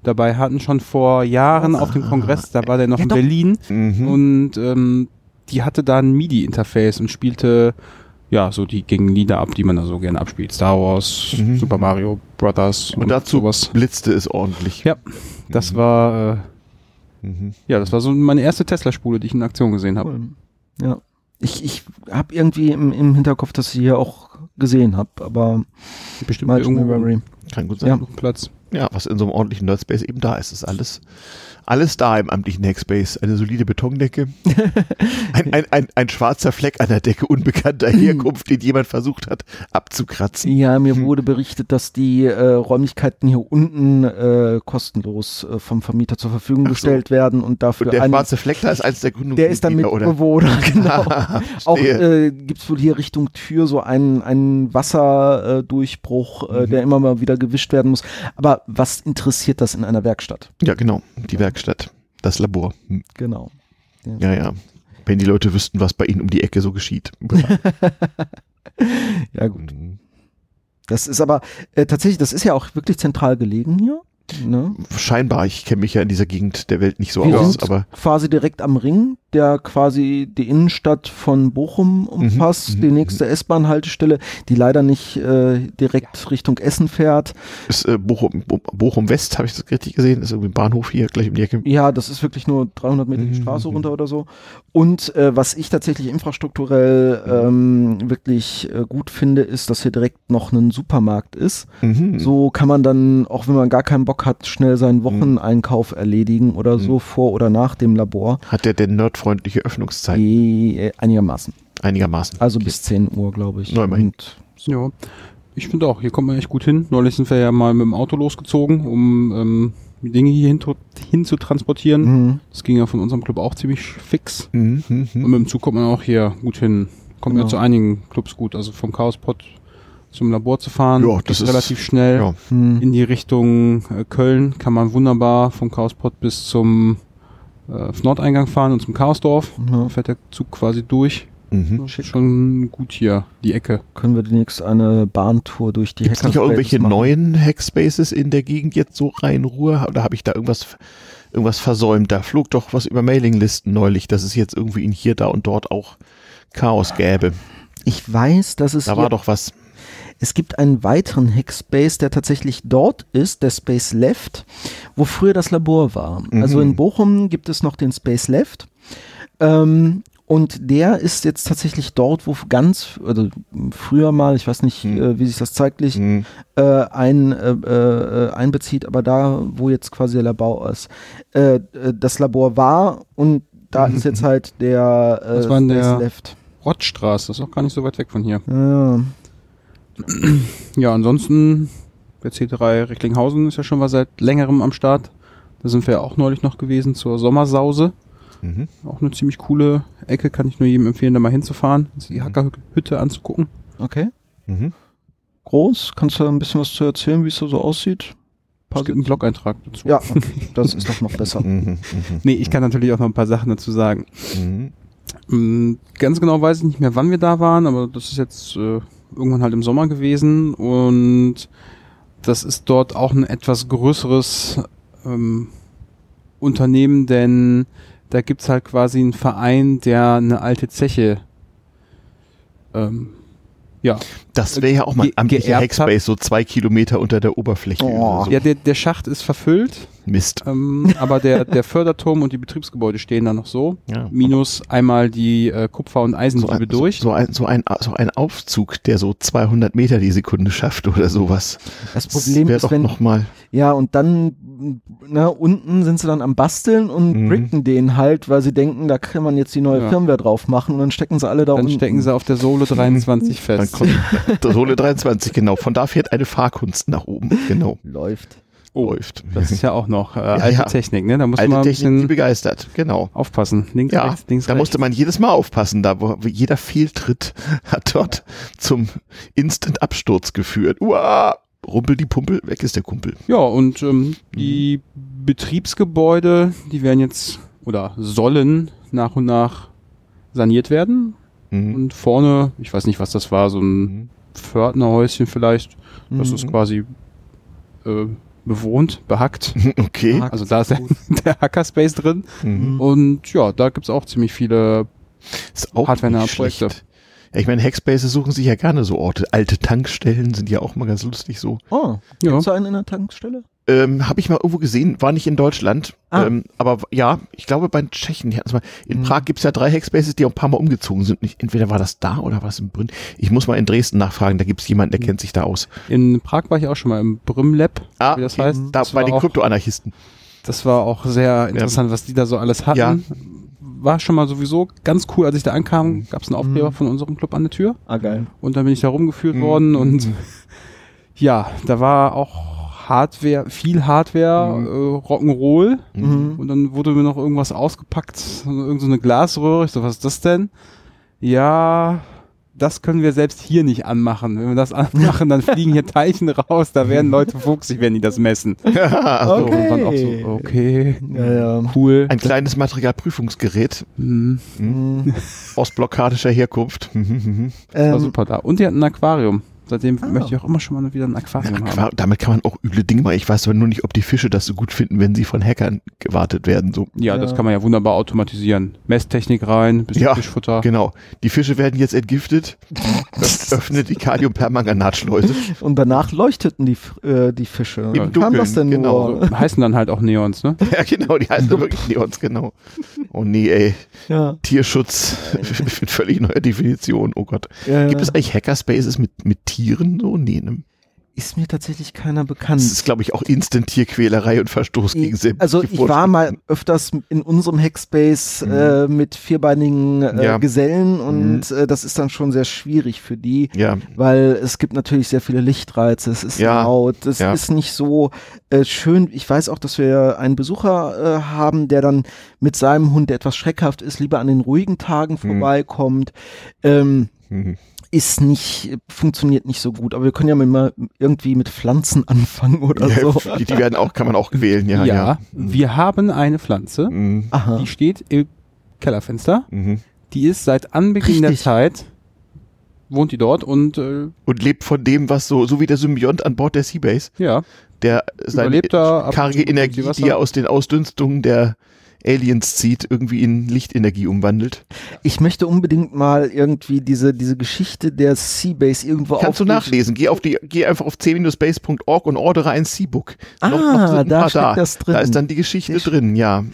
dabei hatten, schon vor Jahren auf dem Kongress. Da war der noch Ja, in doch. Berlin Mhm. und ähm, die hatte da ein MIDI-Interface und spielte ja so die gängigen Lieder ab, die man da so gerne abspielt. Star Wars, Mhm. Super Mario Brothers Und dazu sowas. blitzte es ordentlich. Ja, das war äh, Mhm. ja, das war so meine erste Tesla-Spule, die ich in Aktion gesehen habe. Ja. Ich, ich habe irgendwie im, im Hinterkopf, dass ich hier auch gesehen habe, aber Bestimmt mal irgendwo Memory. Kann gut sein. Ja. Ja. Platz. was in so einem ordentlichen Nerdspace eben da ist, ist alles, alles da im amtlichen Hackspace. Eine solide Betondecke, ein, ein, ein, ein schwarzer Fleck an der Decke unbekannter Herkunft, den jemand versucht hat abzukratzen. Ja, mir Hm. wurde berichtet, dass die äh, Räumlichkeiten hier unten äh, kostenlos äh, vom Vermieter zur Verfügung so. gestellt werden und dafür Und der ein, schwarze Fleck da ist eins der Gründungsmitglieder, der ist dann? Mitbewohner, genau. Auch äh, gibt's wohl hier Richtung Tür so einen, einen Wasserdurchbruch, Durchbruch, äh, Mhm. der immer mal wieder gewischt werden muss. Aber was interessiert das in einer Werkstatt? Ja, genau. Die Werkstatt. Das Labor. Hm. Genau. Ja, ja. Wenn die Leute wüssten, was bei ihnen um die Ecke so geschieht. Ja, gut. Das ist aber äh, tatsächlich, das ist ja auch wirklich zentral gelegen hier. Ne? Scheinbar, ich kenne mich ja in dieser Gegend der Welt nicht so Wir aus, sind aber quasi direkt am Ring, der quasi die Innenstadt von Bochum umfasst. mhm, die nächste S-Bahn-Haltestelle, die leider nicht äh, direkt Richtung Essen fährt. ist äh, Bochum, Bo- Bochum West, habe ich das richtig gesehen? Ist irgendwie ein Bahnhof hier gleich um die Ecke. Ja, das ist wirklich nur 300 Meter die Mhm. Straße runter oder so. Und äh, was ich tatsächlich infrastrukturell ähm, wirklich äh, gut finde, ist, dass hier direkt noch ein Supermarkt ist. Mhm. So kann man dann, auch wenn man gar keinen Bock hat, schnell seinen Wocheneinkauf erledigen oder so vor oder nach dem Labor. Hat der denn nerdfreundliche Öffnungszeiten? Eh, einigermaßen. Einigermaßen. Also bis 10 Uhr, glaube ich. Na, immerhin. Und Ja, ich finde auch, hier kommt man echt gut hin. Neulich sind wir ja mal mit dem Auto losgezogen, um ähm, die Dinge hier hin, hin zu transportieren. Mhm. Das ging ja von unserem Club auch ziemlich fix. Mhm. Und Mhm. mit dem Zug kommt man auch hier gut hin. Kommt Genau. ja zu einigen Clubs gut. Also vom Chaospot zum Labor zu fahren, Ja, das ist- relativ schnell. Ja. Mhm. In die Richtung äh, Köln kann man wunderbar vom Chaospot bis zum äh, Nordeingang fahren und zum Chaosdorf. Ja. Da fährt der Zug quasi durch. Mhm. Schon gut hier, die Ecke. Können wir demnächst eine Bahntour durch die Gibt es nicht auch Hackerspaces irgendwelche machen? neuen Hackspaces in der Gegend jetzt so rein Ruhe? Oder habe ich da irgendwas, irgendwas versäumt? Da flog doch was über Mailinglisten neulich, dass es jetzt irgendwie in hier, da und dort auch Chaos gäbe. Ich weiß, dass es Da war doch was. Es gibt einen weiteren Hackspace, der tatsächlich dort ist, der Space Left, wo früher das Labor war. Mhm. Also in Bochum gibt es noch den Space Left. Ähm, und der ist jetzt tatsächlich dort, wo ganz, also früher mal, ich weiß nicht, Mhm. äh, wie sich das zeitlich Mhm. äh, ein, äh, äh, einbezieht, aber da, wo jetzt quasi der Labor ist, äh, äh, das Labor war und da ist jetzt halt der äh, Das war in Space der- Left. Rottstraße, das ist auch gar nicht so weit weg von hier. Ja, Ja, ansonsten, der C3 Recklinghausen ist ja schon mal seit längerem am Start. Da sind wir ja auch neulich noch gewesen zur Sommersause. Mhm. Auch eine ziemlich coole Ecke, kann ich nur jedem empfehlen, da mal hinzufahren, die Hackerhütte anzugucken. okay. Mhm. Groß, kannst du ein bisschen was zu erzählen, wie es da so aussieht? Es gibt einen Blog-Eintrag dazu. Ja, das ist doch noch besser. Mhm. Mhm. Nee, ich kann natürlich auch noch ein paar Sachen dazu sagen. Mhm. Mm, Ganz genau weiß ich nicht mehr, wann wir da waren, aber das ist jetzt äh, irgendwann halt im Sommer gewesen und das ist dort auch ein etwas größeres ähm, Unternehmen, denn da gibt's halt quasi einen Verein, der eine alte Zeche ähm, ja, Das wäre ja auch mal ein amtlicher Hackspace, so zwei Kilometer unter der Oberfläche. Oh. so. ja der, der Schacht ist verfüllt, Mist. ähm, aber der, der Förderturm und die Betriebsgebäude stehen da noch so. Ja. Minus einmal die äh, Kupfer- und so Eisenliebe ein, durch. So, so, ein, so, ein, so ein Aufzug, der so 200 Meter die Sekunde schafft oder sowas. Das Problem wäre ist, doch wenn, noch mal. ja, und dann, na, unten sind sie dann am Basteln und Mhm. bricken den halt, weil sie denken, da kann man jetzt die neue Ja. Firmware drauf machen und dann stecken sie alle da Dann unten. stecken sie auf der Sohle 23 Dann fest. kommt der Sohle 23, genau. Von da fährt eine Fahrkunst nach oben. Genau. Läuft. Läuft. Das ist ja auch noch äh, alte ja. Technik, ne? Da muss Alte man Technik, die begeistert. Genau. aufpassen. Links, Ja, rechts, links, da rechts. musste man jedes Mal aufpassen. Da wo jeder Fehltritt hat dort zum Instant-Absturz geführt. Uah, rumpel die Pumpel, weg ist der Kumpel. Ja, und ähm, die Betriebsgebäude, die werden jetzt oder sollen nach und nach saniert werden. Mhm. Und vorne, ich weiß nicht, was das war, so ein Mhm. Pförtnerhäuschen vielleicht. Das Mhm. ist quasi äh, bewohnt, behackt. Okay. Also da ist der, der Hackerspace drin. Mhm. Und ja, da gibt's auch ziemlich viele Ist auch Hardware-nahe nicht schlecht. Projekte. Ja, ich meine, Hackspaces suchen sich ja gerne so Orte. Alte Tankstellen sind ja auch mal ganz lustig so. Oh, Ja. gibt's da einen in der Tankstelle? Ähm, Habe ich mal irgendwo gesehen, war nicht in Deutschland. Ah. Ähm, aber ja, ich glaube bei den Tschechen. mal. In Mhm. Prag gibt's ja drei Hackspaces, die auch ein paar Mal umgezogen sind. Nicht, entweder war das da oder war es in Brünn. Ich muss mal in Dresden nachfragen, da gibt's jemanden, der kennt sich da aus. In Prag war ich auch schon mal im Brüm Lab, Ah, wie das okay. heißt. Da Das bei war den auch- Kryptoanarchisten. Das war auch sehr interessant, was die da so alles hatten. Ja. War schon mal sowieso ganz cool, als ich da ankam, Mhm. gab es einen Aufkleber Mhm. von unserem Club an der Tür Ah, geil. und dann bin ich da rumgeführt Mhm. worden und ja, da war auch Hardware, viel Hardware, Mhm. äh, Rock'n'Roll Mhm. und dann wurde mir noch irgendwas ausgepackt, irgend so eine Glasröhre. Ich so, was ist das denn? Ja, das können wir selbst hier nicht anmachen. Wenn wir das anmachen, dann fliegen hier Teilchen raus, da werden Leute fuchsig, wenn die das messen. also, So, auch so, okay, Ja, ja. cool. Ein kleines Materialprüfungsgerät Mhm. mhm. Aus blockadischer Herkunft. Mhm. Das war Ähm, super da. Und die hatten ein Aquarium. Seitdem Ah. möchte ich auch immer schon mal wieder ein Aquarium haben. Aquar damit kann man auch üble Dinge machen. Ich weiß aber nur nicht, ob die Fische das so gut finden, wenn sie von Hackern gewartet werden. So. Ja, das Ja. kann man ja wunderbar automatisieren. Messtechnik rein, bisschen Ja, Fischfutter. Genau. Die Fische werden jetzt entgiftet. Öff- Öffnet die Kaliumpermanganatschleuse. Und danach leuchteten die, äh, die Fische. Wie kam Dunkeln, das denn genau. nur? So, heißen dann halt auch Neons, ne? ja, genau, die heißen wirklich Neons, genau. Oh nee, ey. Ja. Tierschutz mit völlig neuer Definition. Oh Gott. Ja, Gibt es eigentlich Hackerspaces mit, mit Tieren? So? Nee, ne? ist mir tatsächlich keiner bekannt. Das ist, glaube ich, auch Instant-Tierquälerei und Verstoß gegen sämtliche also ich war mal öfters in unserem Hackspace äh, mit vierbeinigen äh, Mhm. Ja. Mhm. Gesellen und äh, das ist dann schon sehr schwierig für die, Ja, weil es gibt natürlich sehr viele Lichtreize, es ist Ja. laut, es Ja. ist nicht so äh, schön. Ich weiß auch, dass wir einen Besucher äh, haben, der dann mit seinem Hund, der etwas schreckhaft ist, lieber an den ruhigen Tagen vorbeikommt. Ähm, Mhm. Ist nicht, funktioniert nicht so gut, aber wir können ja mal irgendwie mit Pflanzen anfangen oder Ja, so. die, die werden auch, kann man auch wählen, ja. Ja, wir haben eine Pflanze, Mhm. Aha. die steht im Kellerfenster. Mhm. Die ist seit Anbeginn der Richtig. Zeit, wohnt die dort und äh, Und lebt von dem, was so, so wie der Symbiont an Bord der Seabase, ja, der seine karge Energie, die er aus den Ausdünstungen der Aliens zieht, irgendwie in Lichtenergie umwandelt. Ich möchte unbedingt mal irgendwie diese, diese Geschichte der Seabase irgendwo Kannst du nachlesen. Geh auf die, geh einfach auf c-base.org und ordere ein C-Book. Ah, Noch- noch sind ein da steckt das drin. Da ist dann die Geschichte schön. drin, ja.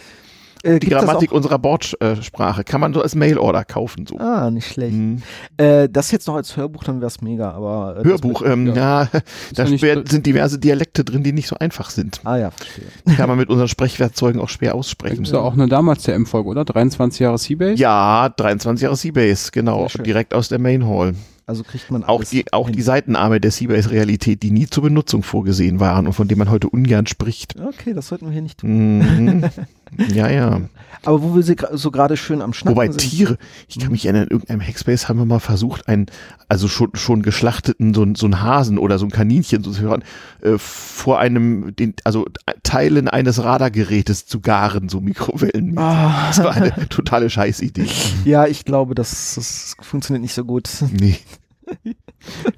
Äh, Die Grammatik unserer Bordsprache. Kann man so als Mail-Order kaufen, so. Ah, nicht schlecht. Mhm. Äh, das jetzt noch als Hörbuch, dann wär's mega, aber. Äh, Hörbuch, ähm, ja, da ja drin. sind diverse Dialekte drin, die nicht so einfach sind. Ah ja, verstehe. Kann man mit unseren Sprechwerkzeugen auch schwer da aussprechen. gibt es ja auch eine damals der M-Folge, oder? 23 Jahre Seabase? Ja, 23 Jahre Seabase, genau. Direkt aus der Main Hall. Also kriegt man Auch die, auch hin. die Seitenarme der Seabase-Realität, die nie zur Benutzung vorgesehen waren und von denen man heute ungern spricht. Okay, das sollten wir hier nicht tun. Mhm. ja, ja. Aber wo wir sie so gerade schön am Schnacken Wobei sind. Tiere, ich kann mich erinnern, in irgendeinem Hackspace haben wir mal versucht, einen, also schon, schon geschlachteten, so, ein- so ein Hasen oder so ein Kaninchen so zu hören, äh, vor einem, den, also Teilen eines Radargerätes zu garen, so Mikrowellen. Ah, Das war eine totale Scheißidee. ja, ich glaube, das, das funktioniert nicht so gut. Nee.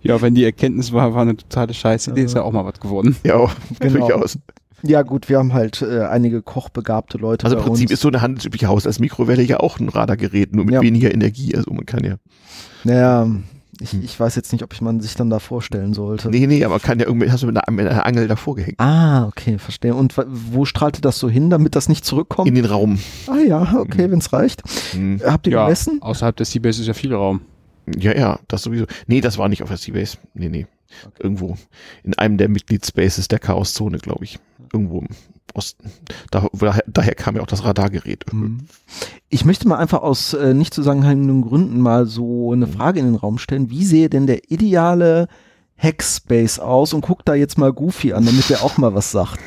Ja, wenn die Erkenntnis war, war eine totale Scheißidee, ist ja auch mal was geworden. Ja, Genau. durchaus. Ja, gut, wir haben halt äh, einige kochbegabte Leute. Also im bei Prinzip uns. ist so eine handelsübliche Haus als Mikrowelle ja auch ein Radargerät, nur mit Ja. weniger Energie. Also man kann ja. Naja, ich, Hm. ich weiß jetzt nicht, ob ich man sich dann da vorstellen sollte. Nee, nee, aber man kann ja irgendwie, hast du mit einer, mit einer Angel davor gehängt. Ah, okay, verstehe. Und wo strahlte das so hin, damit das nicht zurückkommt? In den Raum. ah ja, okay, wenn's reicht. Hm. Habt ihr Ja, gemessen? außerhalb des Seabase ist ja viel Raum. Ja, ja, das sowieso. Nee, das war nicht auf der Seabase. Nee, nee. Irgendwo. In einem der Mitgliedspaces der Chaoszone, glaube ich. Irgendwo im Osten. Da, daher, daher kam ja auch das Radargerät. Mhm. Ich möchte mal einfach aus äh, nicht zusammenhängenden Gründen mal so eine Frage in den Raum stellen. Wie sehe denn der ideale Hackspace aus? Und guck da jetzt mal Goofy an, damit der auch mal was sagt.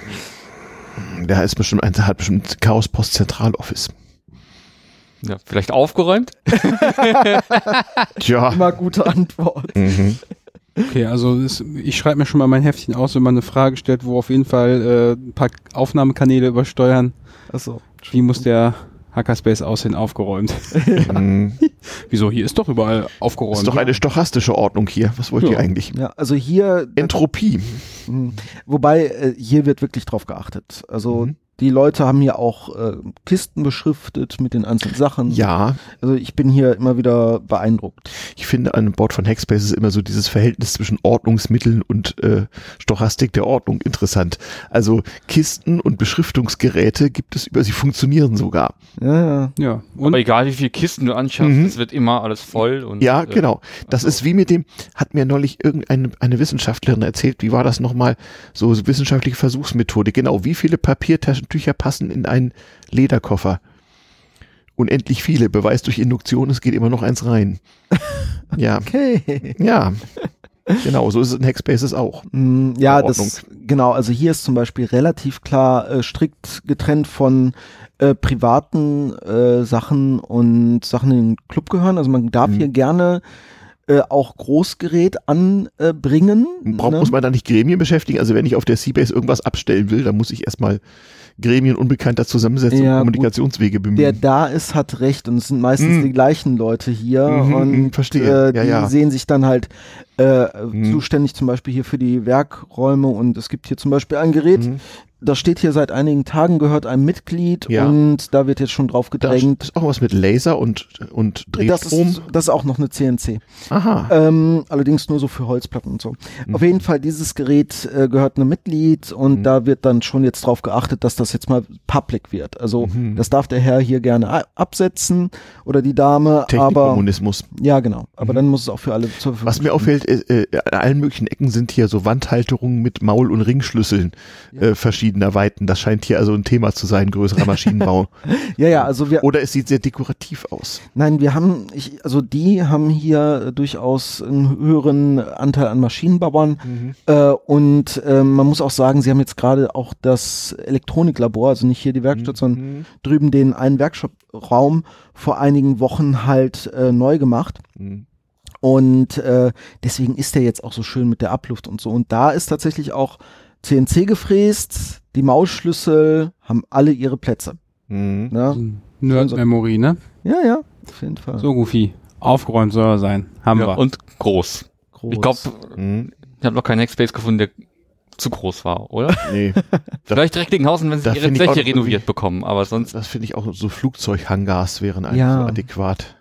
Der ist bestimmt, ein- hat bestimmt Chaos Post Zentraloffice. Ja, vielleicht aufgeräumt? Tja. Immer gute Antwort. Mhm. Okay, also das, ich schreibe mir schon mal mein Heftchen aus, wenn man eine Frage stellt, wo auf jeden Fall äh, ein paar Aufnahmekanäle übersteuern. Achso. Wie muss der Hackerspace aussehen, aufgeräumt? Mhm. Wieso? Hier ist doch überall aufgeräumt. Ist doch eine stochastische Ordnung hier. Was wollt Ja. ihr eigentlich? Ja, also hier, Entropie. mh, wobei äh, hier wird wirklich drauf geachtet. Also Mhm. Die Leute haben hier auch äh, Kisten beschriftet mit den einzelnen Sachen. Ja, Also ich bin hier immer wieder beeindruckt. ich finde an Bord von Hackspace ist immer so dieses Verhältnis zwischen Ordnungsmitteln und äh, Stochastik der Ordnung interessant. Also Kisten und Beschriftungsgeräte gibt es über, sie funktionieren sogar. Ja, ja. Ja, und Aber egal wie viele Kisten du anschaffst, Mhm. es wird immer alles voll. Und, Ja, äh, genau. Das also- ist wie mit dem, hat mir neulich irgendeine eine Wissenschaftlerin erzählt, wie war das nochmal, so wissenschaftliche Versuchsmethode. Genau, wie viele Papiertaschentücher passen in einen Lederkoffer? Unendlich viele. Beweis durch Induktion, es geht immer noch eins rein. Ja, Okay. ja. Genau, so ist es in Hackspaces auch. Mm, Ja, das genau. Also hier ist zum Beispiel relativ klar äh, strikt getrennt von äh, privaten äh, Sachen und Sachen, die in den Club gehören. Also man darf Mhm. hier gerne äh, auch Großgerät anbringen. Braucht, ne? Muss man da nicht Gremien beschäftigen? Also wenn ich auf der Seabase irgendwas abstellen will, dann muss ich erstmal Gremien unbekannter zusammensetzen Ja. Kommunikationswege bemühen. Der da ist, hat recht und es sind meistens Mhm. die gleichen Leute hier Mhm, und verstehe. Äh, Ja, die ja. sehen sich dann halt äh, Mhm. zuständig zum Beispiel hier für die Werkräume und es gibt hier zum Beispiel ein Gerät, Mhm. Das steht hier seit einigen Tagen, gehört einem Mitglied Ja. und da wird jetzt schon drauf gedrängt. ist auch was mit Laser und, und Das Drehstrom. ist, das ist auch noch eine CNC. Aha. Ähm, allerdings nur so für Holzplatten und so. Mhm. Auf jeden Fall, dieses Gerät äh, gehört einem Mitglied und Mhm. da wird dann schon jetzt drauf geachtet, dass das jetzt mal public wird. Also Mhm. das darf der Herr hier gerne absetzen oder die Dame, aber Technikkommunismus. ja genau. Aber Mhm. dann muss es auch für alle zur Verfügung Was mir auffällt, äh, äh, an allen möglichen Ecken sind hier so Wandhalterungen mit Maul- und Ringschlüsseln äh, verschiedener Weiten. Das scheint hier also ein Thema zu sein, größerer Maschinenbau. Ja, ja, also wir, Oder es sieht sehr dekorativ aus. nein, wir haben, ich, also die haben hier durchaus einen höheren Anteil an Maschinenbauern äh, und äh, man muss auch sagen, sie haben jetzt gerade auch das Elektroniklabor, also nicht hier die Werkstatt, sondern Mhm. drüben den einen Werkstattraum vor einigen Wochen halt äh, neu gemacht. Mhm. Und äh, deswegen ist der jetzt auch so schön mit der Abluft und so. Und da ist tatsächlich auch CNC gefräst, die Mausschlüssel haben alle ihre Plätze. Mhm. Ne? Nerd-Memory, ne? Ja, ja, auf jeden Fall. So, Goofy. Aufgeräumt soll er sein. Haben Ja, wir. und groß. Groß. Ich glaube, Mhm. ich habe noch keinen Hackspace gefunden, der zu groß war, oder? Nee, Vielleicht Recklinghausen, wenn sie ihre Fläche renoviert bekommen, aber sonst das finde ich auch so Flugzeughangars wären eigentlich Ja. so adäquat.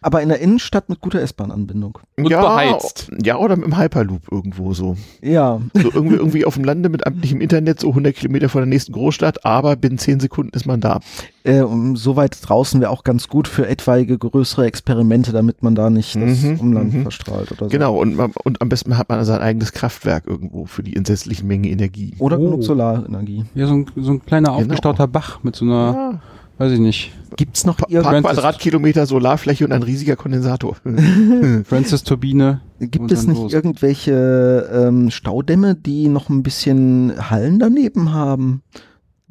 Aber in der Innenstadt mit guter S-Bahn-Anbindung. Und ja, beheizt. Ja, oder mit dem Hyperloop irgendwo so. Ja, So irgendwie, irgendwie auf dem Lande mit amtlichem Internet, so 100 Kilometer von der nächsten Großstadt, aber binnen 10 Sekunden ist man da. äh, so weit draußen wäre auch ganz gut für etwaige größere Experimente, damit man da nicht das Mhm, Umland mhm. verstrahlt oder so. Genau, und, und am besten hat man sein eigenes Kraftwerk irgendwo für die entsetzliche Menge Energie. Oder Oh. genug Solarenergie. Ja, so ein, so ein kleiner Genau. aufgestauter Bach mit so einer, Ja, weiß ich nicht, Gibt's noch pa paar? Quadratkilometer Solarfläche und ein riesiger Kondensator. Francis-Turbine. Gibt es nicht los. irgendwelche ähm, Staudämme, die noch ein bisschen Hallen daneben haben?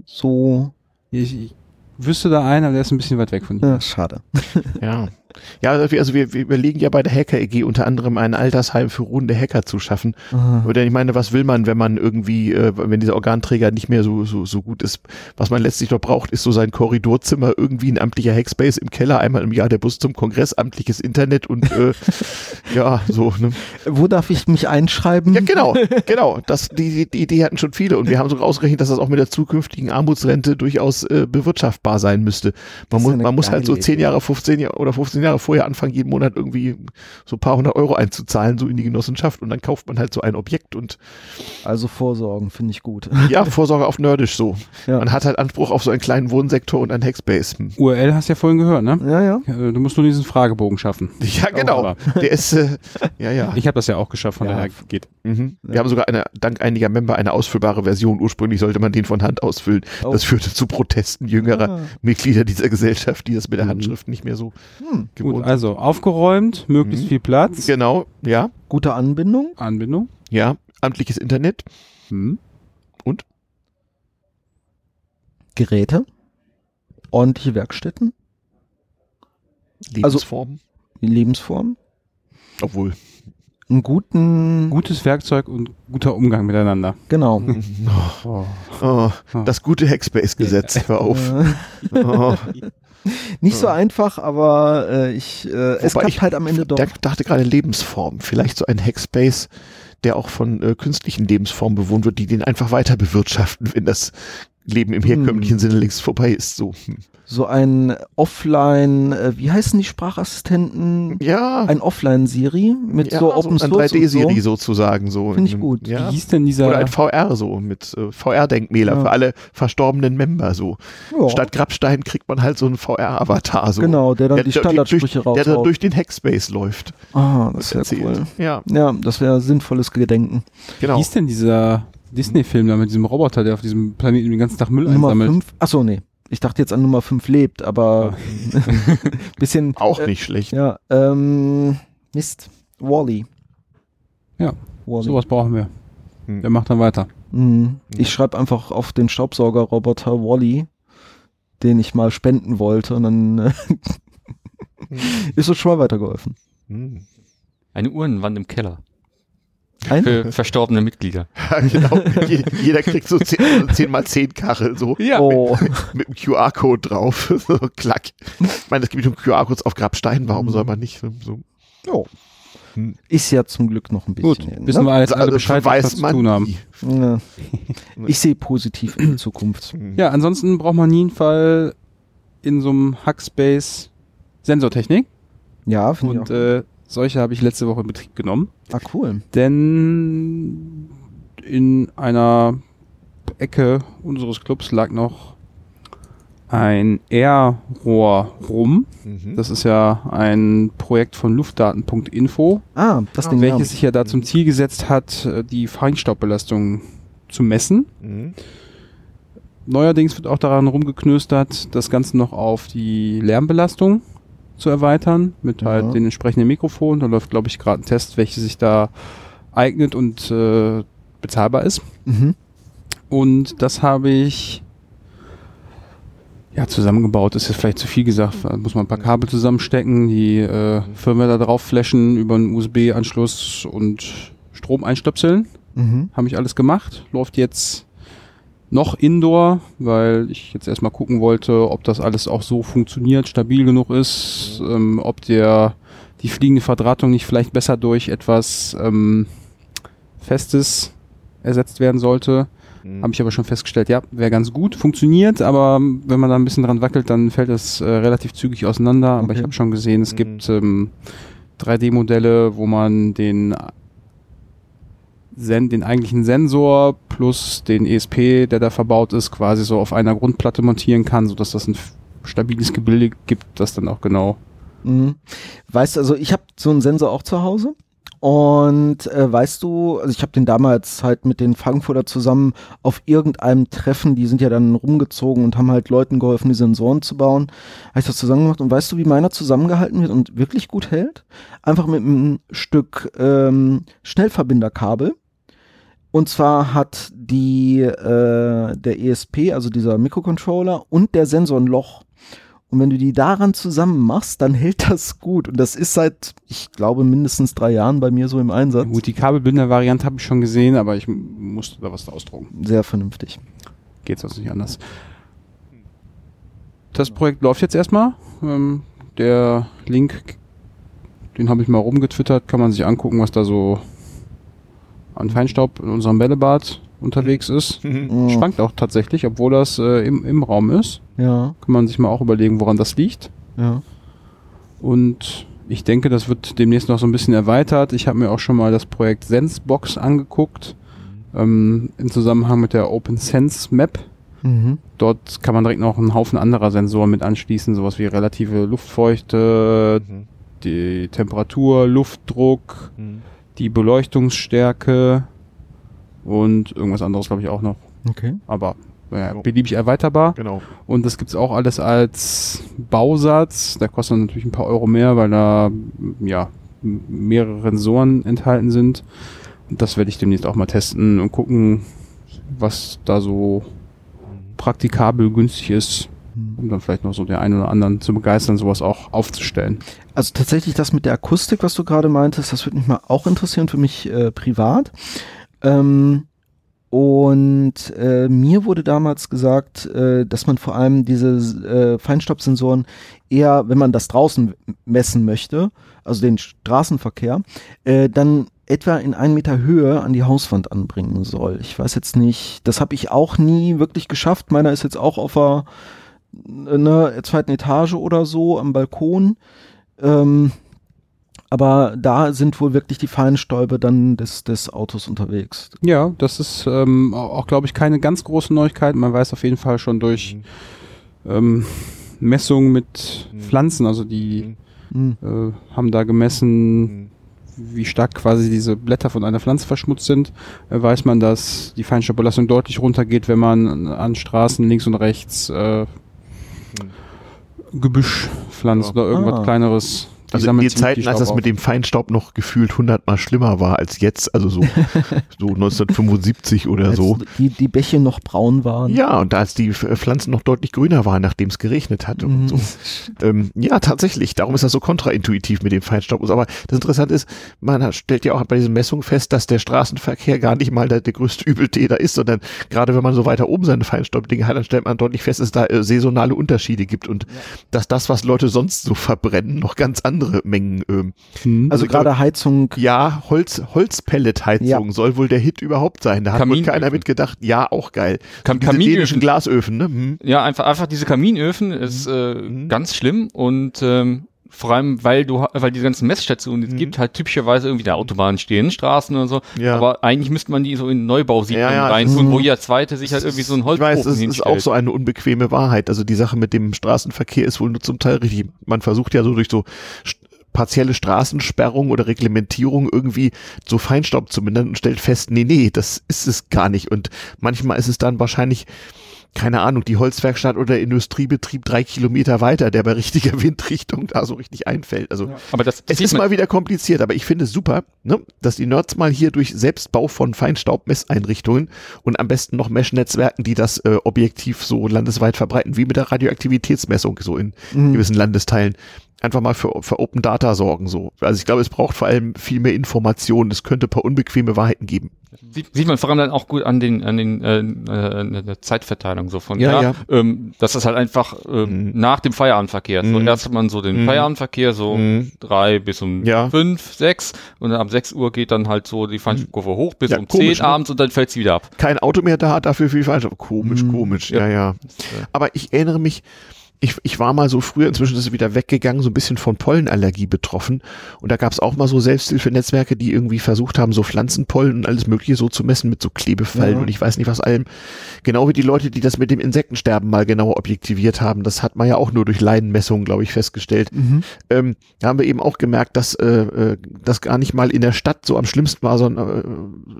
So, Ich, ich wüsste da einen, aber der ist ein bisschen weit weg von hier. ja, schade. Ja. Ja, also wir, also wir, wir überlegen ja bei der Hacker EG unter anderem ein Altersheim für ruhende Hacker zu schaffen. Oder ich meine, was will man, wenn man irgendwie, äh, wenn dieser Organträger nicht mehr so, so, so gut ist? Was man letztlich noch braucht, ist so sein Korridorzimmer, irgendwie ein amtlicher Hackspace im Keller, einmal im Jahr der Bus zum Kongress, amtliches Internet und äh, ja, so. Ne? Wo darf ich mich einschreiben? Ja, genau, genau. Das, die, die Idee hatten schon viele und wir haben so ausgerechnet, dass das auch mit der zukünftigen Armutsrente durchaus äh, bewirtschaftbar sein müsste. Man, muss, man muss halt so geile 10 Idee. Jahre, 15 Jahre oder 15 Jahre vorher anfangen, jeden Monat irgendwie so ein paar hundert Euro einzuzahlen, so in die Genossenschaft und dann kauft man halt so ein Objekt und Also vorsorgen, finde ich gut. ja, Vorsorge auf nerdisch so. Ja. Man hat halt Anspruch auf so einen kleinen Wohnsektor und ein Hackspace. Hm. URL hast du ja vorhin gehört, ne? Ja, ja. Ja, Du musst nur diesen Fragebogen schaffen. Ja, genau. Der ist, äh, ja, ja. Ich habe das ja auch geschafft, von Ja. daher geht. Mhm. Wir haben sogar eine, dank einiger Member eine ausfüllbare Version. Ursprünglich sollte man den von Hand ausfüllen. Oh. Das führte zu Protesten jüngerer Ah. Mitglieder dieser Gesellschaft, die das mit der Mhm. Handschrift nicht mehr so Hm. Gut, also aufgeräumt, möglichst Mhm. viel Platz, Genau, ja, Gute Anbindung. Anbindung. ja. Amtliches Internet. Hm. Geräte. Ordentliche Werkstätten. Also- Lebensform. Lebensform. Obwohl. Einen guten. Gutes Werkzeug und guter Umgang miteinander. Genau. Oh. Oh, das gute Hackspace-Gesetz. Hör auf. Nicht so einfach, aber äh, ich, äh, es klappt ich halt am Ende doch. Der dachte gerade Lebensform. Vielleicht so ein Hackspace, der auch von äh, künstlichen Lebensformen bewohnt wird, die den einfach weiter bewirtschaften, wenn das Leben im herkömmlichen Hm. Sinne längst vorbei ist. So. Hm. So ein Offline, äh, wie heißen die Sprachassistenten? Ja. Ein Offline-Siri mit ja, so Open ein Source. 3D-Siri und so. sozusagen so. Finde ich gut. Wie Ja. hieß denn dieser? Oder ein VR so mit äh, VR-Denkmäler Ja. für alle verstorbenen Member so. Ja, Statt Grabstein kriegt man halt so einen VR-Avatar so. genau, der dann Der, die Standardsprüche durch, der dann durch den Hackspace läuft. Ah, das wäre erzählt. cool. Ja, Ja, das wäre sinnvolles Gedenken. Wie genau. hieß denn dieser Disney-Film da mit diesem Roboter, der auf diesem Planeten den ganzen Tag Müll Nummer einsammelt? 5. Achso, nee. Ich dachte jetzt an Nummer 5 lebt, aber bisschen. Auch äh, nicht schlecht. Ja, ähm, Mist. Wally. Ja, Wally. Sowas brauchen wir. Hm. Der macht dann weiter. Mhm. Ich schreibe einfach auf den Staubsaugerroboter Wally, den ich mal spenden wollte, und dann äh, ist es schon mal weitergeholfen. Hm. Eine Urnenwand im Keller. Ein? Für verstorbene Mitglieder. Ja, genau. Je- Jeder kriegt so 10, 10 mal 10 Kachel, so. Ja. Oh. Mit dem QR-Code drauf. So, klack. Ich meine, es gibt schon QR-Codes auf Grabsteinen, warum soll man nicht so, so Jo. Hm. Ist ja zum Glück noch ein bisschen. Gut, hin, wissen ne? wir jetzt alle also Bescheid, was wir weiß zu man tun haben. Ja. Ich sehe positiv in die Zukunft. Ja, ansonsten braucht man jeden Fall in so einem Hackspace Sensortechnik. Ja, finde ich Und auch. äh, solche habe ich letzte Woche in Betrieb genommen. ah, cool. Denn in einer Ecke unseres Clubs lag noch ein Air-Rohr rum. Mhm. Das ist ja ein Projekt von Luftdaten.info, Ah, das Ding. welches sich ja da zum Ziel gesetzt hat, äh, die Feinstaubbelastung zu messen. Mhm. Neuerdings wird auch daran rumgeknöstert, das Ganze noch auf die Lärmbelastung zu erweitern, mit Ja. halt den entsprechenden Mikrofonen. Da läuft, glaube ich, gerade ein Test, welches sich da eignet und äh, bezahlbar ist. Mhm. Und das habe ich ja zusammengebaut, ist jetzt vielleicht zu viel gesagt. Da muss man ein paar Kabel zusammenstecken, die äh, Firmware da drauf flashen über einen USB-Anschluss und Strom einstöpseln. Mhm. Habe ich alles gemacht. Läuft jetzt noch indoor, weil ich jetzt erstmal gucken wollte, ob das alles auch so funktioniert, stabil genug ist, ähm, ob der die fliegende Verdrahtung nicht vielleicht besser durch etwas ähm, Festes ersetzt werden sollte. Mhm. Habe ich aber schon festgestellt, ja, wäre ganz gut, funktioniert, aber wenn man da ein bisschen dran wackelt, dann fällt es äh, relativ zügig auseinander. Aber Okay. ich habe schon gesehen, es Mhm. gibt ähm, 3D-Modelle, wo man den Sen den eigentlichen Sensor plus den ESP, der da verbaut ist, quasi so auf einer Grundplatte montieren kann, sodass das ein stabiles Gebilde gibt, das dann auch genau. Mhm. Weißt du, also ich habe so einen Sensor auch zu Hause. Und äh, weißt du, also ich habe den damals halt mit den Frankfurter zusammen auf irgendeinem Treffen, die sind ja dann rumgezogen und haben halt Leuten geholfen, die Sensoren zu bauen. Habe ich das zusammen gemacht und weißt du, wie meiner zusammengehalten wird und wirklich gut hält? Einfach mit einem Stück ähm, Schnellverbinderkabel. Und zwar hat die äh, der ESP, also dieser Mikrocontroller und der Sensor ein Loch. Und wenn du die daran zusammen machst, dann hält das gut. Und das ist seit, ich glaube, mindestens drei Jahren bei mir so im Einsatz. Gut, die Kabelbinder-Variante habe ich schon gesehen, aber ich musste da was ausdrucken. Sehr vernünftig. Geht sonst nicht anders. Das Projekt läuft jetzt erstmal. Ähm, der Link, den habe ich mal rumgetwittert, kann man sich angucken, was da so an Feinstaub in unserem Bällebad unterwegs ist. Mhm. Schwankt auch tatsächlich, obwohl das äh, im, im Raum ist. Ja, Kann man sich mal auch überlegen, woran das liegt. ja. Und ich denke, das wird demnächst noch so ein bisschen erweitert. Ich habe mir auch schon mal das Projekt Sensebox angeguckt, ähm, im Zusammenhang mit der Open Sense Map. Mhm. Dort kann man direkt noch einen Haufen anderer Sensoren mit anschließen, sowas wie relative Luftfeuchte, Mhm. die Temperatur, Luftdruck, Mhm. Die Beleuchtungsstärke und irgendwas anderes, glaube ich, auch noch. Okay. Aber ja, Jo. beliebig erweiterbar. Genau. Und das gibt's auch alles als Bausatz. Der kostet natürlich ein paar Euro mehr, weil da ja mehrere Sensoren enthalten sind. Und das werde ich demnächst auch mal testen und gucken, was da so praktikabel günstig ist, um dann vielleicht noch so der einen oder anderen zu begeistern, sowas auch aufzustellen. Also tatsächlich das mit der Akustik, was du gerade meintest, das würde mich mal auch interessieren für mich äh, privat. Ähm, und äh, mir wurde damals gesagt, äh, dass man vor allem diese äh, Feinstaubsensoren eher, wenn man das draußen messen möchte, also den Straßenverkehr, äh, dann etwa in einen Meter Höhe an die Hauswand anbringen soll. Ich weiß jetzt nicht, das habe ich auch nie wirklich geschafft. Meiner ist jetzt auch auf der äh, ne, zweiten Etage oder so am Balkon. Ähm, aber da sind wohl wirklich die Feinstäube dann des, des Autos unterwegs. Ja, das ist ähm, auch, glaube ich, keine ganz große Neuigkeit. Man weiß auf jeden Fall schon durch ähm, Messungen mit Mhm. Pflanzen, also die Hm. äh, haben da gemessen, Mhm. wie stark quasi diese Blätter von einer Pflanze verschmutzt sind, äh, weiß man, dass die Feinstaubbelastung deutlich runtergeht, wenn man an Straßen links und rechts äh, Gebüsch pflanzt Ja. oder irgendwas Ah. kleineres Also in sammeln den ziemlich Zeiten, die als das Staub mit dem Feinstaub noch gefühlt hundertmal schlimmer war als jetzt, also so, so 1975 oder Als so. Die, die Bäche noch braun waren. Ja, und als die F- Pflanzen noch deutlich grüner waren, nachdem es geregnet hatte und Mhm. so. Ähm, ja, tatsächlich. Darum ist das so kontraintuitiv mit dem Feinstaub. Aber das Interessante ist, man hat- stellt ja auch bei diesen Messungen fest, dass der Straßenverkehr gar nicht mal der, der größte Übeltäter ist, sondern gerade wenn man so weiter oben seine Feinstaubdinge hat, dann stellt man deutlich fest, dass es da äh, saisonale Unterschiede gibt und dass das, was Leute sonst so verbrennen, noch ganz andere Mengen. Ähm, Hm. Also Also glaub- gerade Heizung. ja, Holz, Holzpelletheizung soll wohl der Hit überhaupt sein. Da hat wohl keiner mitgedacht. Ja, auch geil. Kam Diese Kaminöfen. dänischen Glasöfen, ne? Hm. Ja, einfach, einfach diese Kaminöfen ist äh, Mhm. ganz schlimm und ähm, vor allem, weil du, weil diese ganzen Messstationen, die es Mhm. gibt, halt typischerweise irgendwie der Autobahn stehen, Straßen oder so. Ja. Aber eigentlich müsste man die so in Neubausiedlungen Ja, ja, rein das tun, ist- wo jeder zweite sich halt irgendwie so ein Ich Holzofen weiß, es ist hinstellt. auch so eine unbequeme Wahrheit. Also die Sache mit dem Straßenverkehr ist wohl nur zum Teil richtig. Man versucht ja so durch so partielle Straßensperrung oder Reglementierung irgendwie so Feinstaub zu mindern und stellt fest, nee, nee, das ist es gar nicht. Und manchmal ist es dann wahrscheinlich keine Ahnung, die Holzwerkstatt oder der Industriebetrieb drei Kilometer weiter, der bei richtiger Windrichtung da so richtig einfällt. Also Aber das es ist mal wieder kompliziert, aber ich finde es super, ne, dass die Nerds mal hier durch Selbstbau von Feinstaubmesseinrichtungen und am besten noch Mesh-Netzwerken, die das äh, objektiv so landesweit verbreiten, wie mit der Radioaktivitätsmessung so in Mhm. gewissen Landesteilen, einfach mal für, für Open Data sorgen. So. Also ich glaube, es braucht vor allem viel mehr Informationen. Es könnte ein paar unbequeme Wahrheiten geben. Sieht, sieht man vor allem dann auch gut an den an den äh, äh, der Zeitverteilung so von Ja, ja, ja. Ähm, dass das halt einfach ähm, Mhm. nach dem Feierabendverkehr. So Mhm. erst hat man so den Mhm. Feierabendverkehr so Mhm. drei bis um Ja. fünf, sechs und dann ab sechs Uhr geht dann halt so die Feinstaubkurve hoch bis um komisch, zehn ne? abends und dann fällt sie wieder ab. Kein Auto mehr da, dafür viel Feinstaub. Komisch, Mhm. komisch. Ja. Ja, ja. äh, Aber ich erinnere mich, ich, ich war mal so früher, inzwischen ist es wieder weggegangen, so ein bisschen von Pollenallergie betroffen. Und da gab es auch mal so Selbsthilfenetzwerke, die irgendwie versucht haben, so Pflanzenpollen und alles Mögliche so zu messen mit so Klebefallen Ja. und ich weiß nicht was allem. Genau wie die Leute, die das mit dem Insektensterben mal genauer objektiviert haben. Das hat man ja auch nur durch Leidenmessungen, glaube ich, festgestellt. Mhm. Ähm, da haben wir eben auch gemerkt, dass äh, äh, das gar nicht mal in der Stadt so am schlimmsten war, sondern,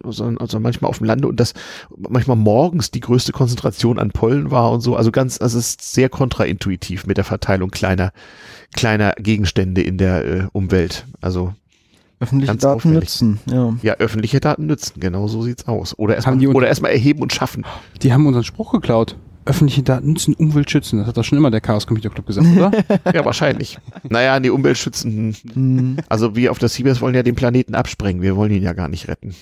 äh, sondern also manchmal auf dem Lande und dass manchmal morgens die größte Konzentration an Pollen war und so. Also ganz, also es ist sehr kontraintuitiv mit der Verteilung kleiner, kleiner Gegenstände in der äh, Umwelt. Also Öffentliche Ganz Daten auffällig. nützen, ja. ja, öffentliche Daten nützen, genau so sieht's aus. Oder erstmal erstmal erheben und schaffen. Die haben unseren Spruch geklaut. Öffentliche Daten nützen Umwelt schützen. Das hat doch schon immer der Chaos Computer Club gesagt, oder? Ja, wahrscheinlich. naja, die Umweltschützen, Mhm. also wir auf der CBS wollen ja den Planeten absprengen. Wir wollen ihn ja gar nicht retten.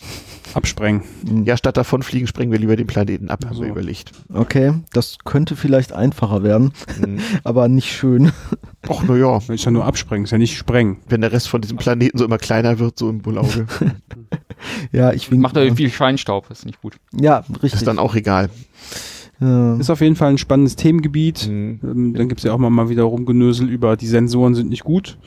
Absprengen. Ja, statt davon fliegen, sprengen wir lieber den Planeten ab, haben so. wir überlegt. Okay, das könnte vielleicht einfacher werden, Mhm. aber nicht schön. Och, na ja, Das ist ja nur absprengen, ist ja nicht sprengen. wenn der Rest von diesem Planeten so immer kleiner wird, so im Bullauge, Ja, ich wink, Macht aber viel Feinstaub, ist nicht gut. Ja, richtig. ist dann auch egal. Ja. Ist auf jeden Fall ein spannendes Themengebiet. Mhm. Ähm, Dann gibt's ja auch mal, mal wieder Rumgenösel über die Sensoren sind nicht gut.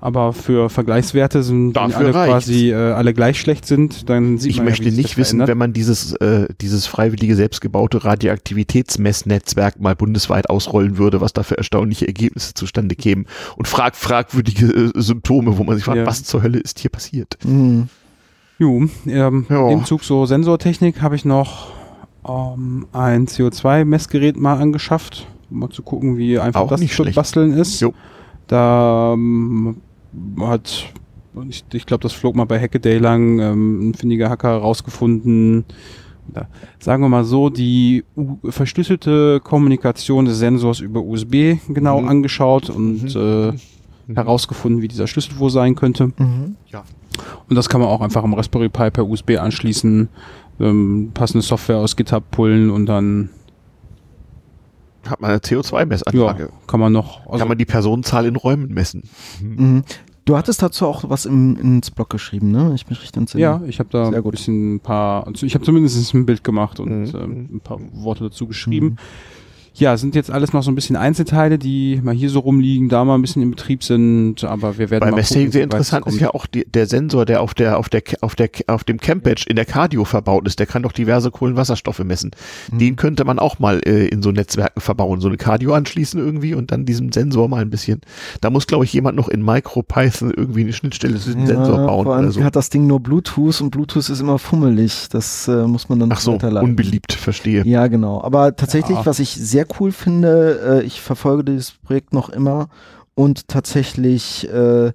Aber für Vergleichswerte sind, wenn Dafür alle reicht's. quasi äh, alle gleich schlecht sind, dann sieht Ich man ja, möchte wie sich nicht wissen, verändert. wenn man dieses, äh, dieses freiwillige selbstgebaute Radioaktivitätsmessnetzwerk mal bundesweit ausrollen würde, was da für erstaunliche Ergebnisse zustande kämen und frag, fragwürdige äh, Symptome, wo man sich fragt, Ja. was zur Hölle ist hier passiert? Mhm. Jo, ähm, Ja. im Zug so Sensortechnik habe ich noch ähm, ein CO2-Messgerät mal angeschafft, um mal zu gucken, wie einfach Auch das zu schlecht. basteln ist. Jo. Da ähm, hat, ich, ich glaube, das flog mal bei Hackaday lang, ähm, ein findiger Hacker rausgefunden. Da, sagen wir mal so, die verschlüsselte Kommunikation des Sensors über USB genau Mhm. angeschaut und Mhm. äh, Mhm. herausgefunden, wie dieser Schlüssel wohl sein könnte. Mhm. Und das kann man auch einfach am Raspberry Pi per USB anschließen, ähm, passende Software aus GitHub pullen und dann Hat man eine ja, CO2-Messanlage? kann man noch. Also, Kann man die Personenzahl in Räumen messen? Mhm. Du hattest dazu auch was im, ins Blog geschrieben, ne? Ich mich richtig entsinne. ja, ich habe da Sehr ein gut. bisschen ein paar, also ich habe zumindest ein Bild gemacht und Mhm. ähm, ein paar Worte dazu geschrieben. Ja, sind jetzt alles noch so ein bisschen Einzelteile, die mal hier so rumliegen, da mal ein bisschen in Betrieb sind, aber wir werden Bei mal Messing gucken, sehr interessant ist ja auch die, der Sensor, der auf der auf der auf der auf dem Camp Badge in der Cardio verbaut ist. Der kann doch diverse Kohlenwasserstoffe messen. Mhm. Den könnte man auch mal äh, in so Netzwerken verbauen, so eine Cardio anschließen irgendwie und dann diesem Sensor mal ein bisschen. Da muss glaube ich jemand noch in MicroPython irgendwie eine Schnittstelle zu dem Sensor bauen vor allem oder so. hat das Ding nur Bluetooth und Bluetooth ist immer fummelig. Das äh, muss man dann Ach so, unbeliebt, verstehe. Ja, genau. Aber tatsächlich, Ja. was ich sehr cool finde, äh, ich verfolge dieses Projekt noch immer und tatsächlich äh,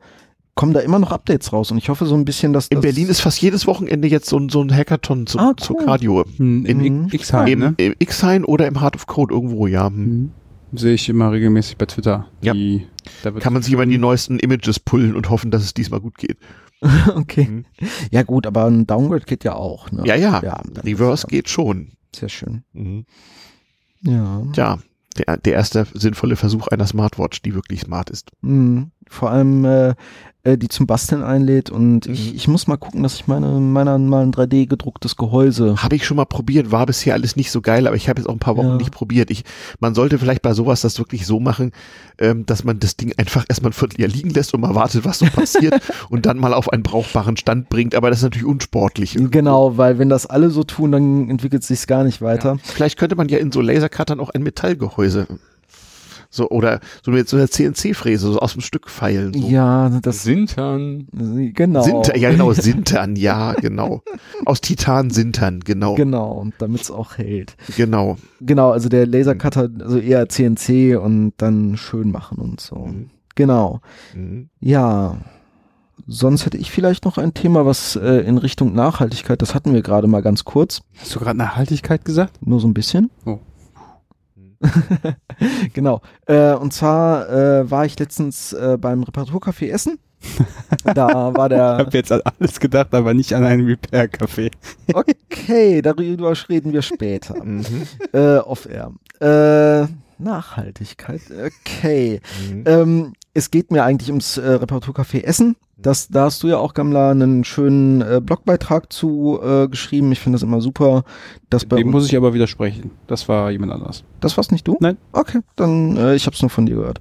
kommen da immer noch Updates raus und ich hoffe so ein bisschen, dass In das Berlin ist fast jedes Wochenende jetzt so ein, so ein Hackathon zu, Ah, cool. Cardio. Hm, In Mhm. X- X-Heim, Im, ne? Im X-Hain oder im Heart of Code irgendwo, ja. Hm. Mhm. Sehe ich immer regelmäßig bei Twitter. Ja. Die, Kann man sich immer die neuesten Images pullen und hoffen, dass es diesmal gut geht. okay. Mhm. Ja gut, aber ein Downgrade geht ja auch. Ne? Ja, ja. ja Reverse geht schon. Sehr schön. Mhm. Ja. Tja, der, der erste sinnvolle Versuch einer Smartwatch, die wirklich smart ist. Mhm. Vor allem, äh, äh, die zum Basteln einlädt und ich, Mhm. ich muss mal gucken, dass ich meine, meiner mal ein 3D gedrucktes Gehäuse. Habe ich schon mal probiert, war bisher alles nicht so geil, aber ich habe jetzt auch ein paar Wochen Ja. nicht probiert. Ich, man sollte vielleicht bei sowas das wirklich so machen, ähm, dass man das Ding einfach erstmal ein Vierteljahr liegen lässt und mal wartet, was so passiert und dann mal auf einen brauchbaren Stand bringt. Aber das ist natürlich unsportlich. Genau, weil wenn das alle so tun, dann entwickelt sich's gar nicht weiter. Vielleicht könnte man ja in so Lasercuttern auch ein Metallgehäuse so oder so mit so einer CNC-Fräse so aus dem Stück feilen. So. Ja, das Sintern. genau. Sinter, ja genau, Sintern, ja genau. Aus Titan Sintern, genau, Genau, damit's auch hält. genau. Genau, also der Lasercutter, also eher CNC und dann schön machen und so. Mhm. Genau. Mhm. Ja. Sonst hätte ich vielleicht noch ein Thema, was äh, in Richtung Nachhaltigkeit, das hatten wir gerade mal ganz kurz, Hast du gerade Nachhaltigkeit gesagt? nur so ein bisschen. Oh. genau. Äh, und zwar äh, war ich letztens äh, beim Reparaturcafé Essen. da war Ich der. habe jetzt an alles gedacht, aber nicht an einen Repair-Café. Okay, darüber reden wir später. Mhm. äh, off-air. Äh, Nachhaltigkeit. Okay. Mhm. Ähm, es geht mir eigentlich ums äh, Reparaturcafé Essen. Das, da hast du ja auch, Gamla, einen schönen äh, Blogbeitrag zu äh, geschrieben. Ich finde das immer super. Dass bei Dem muss ich aber widersprechen. Das war jemand anders. Das warst nicht du? Nein. Okay, dann äh, ich habe es nur von dir gehört.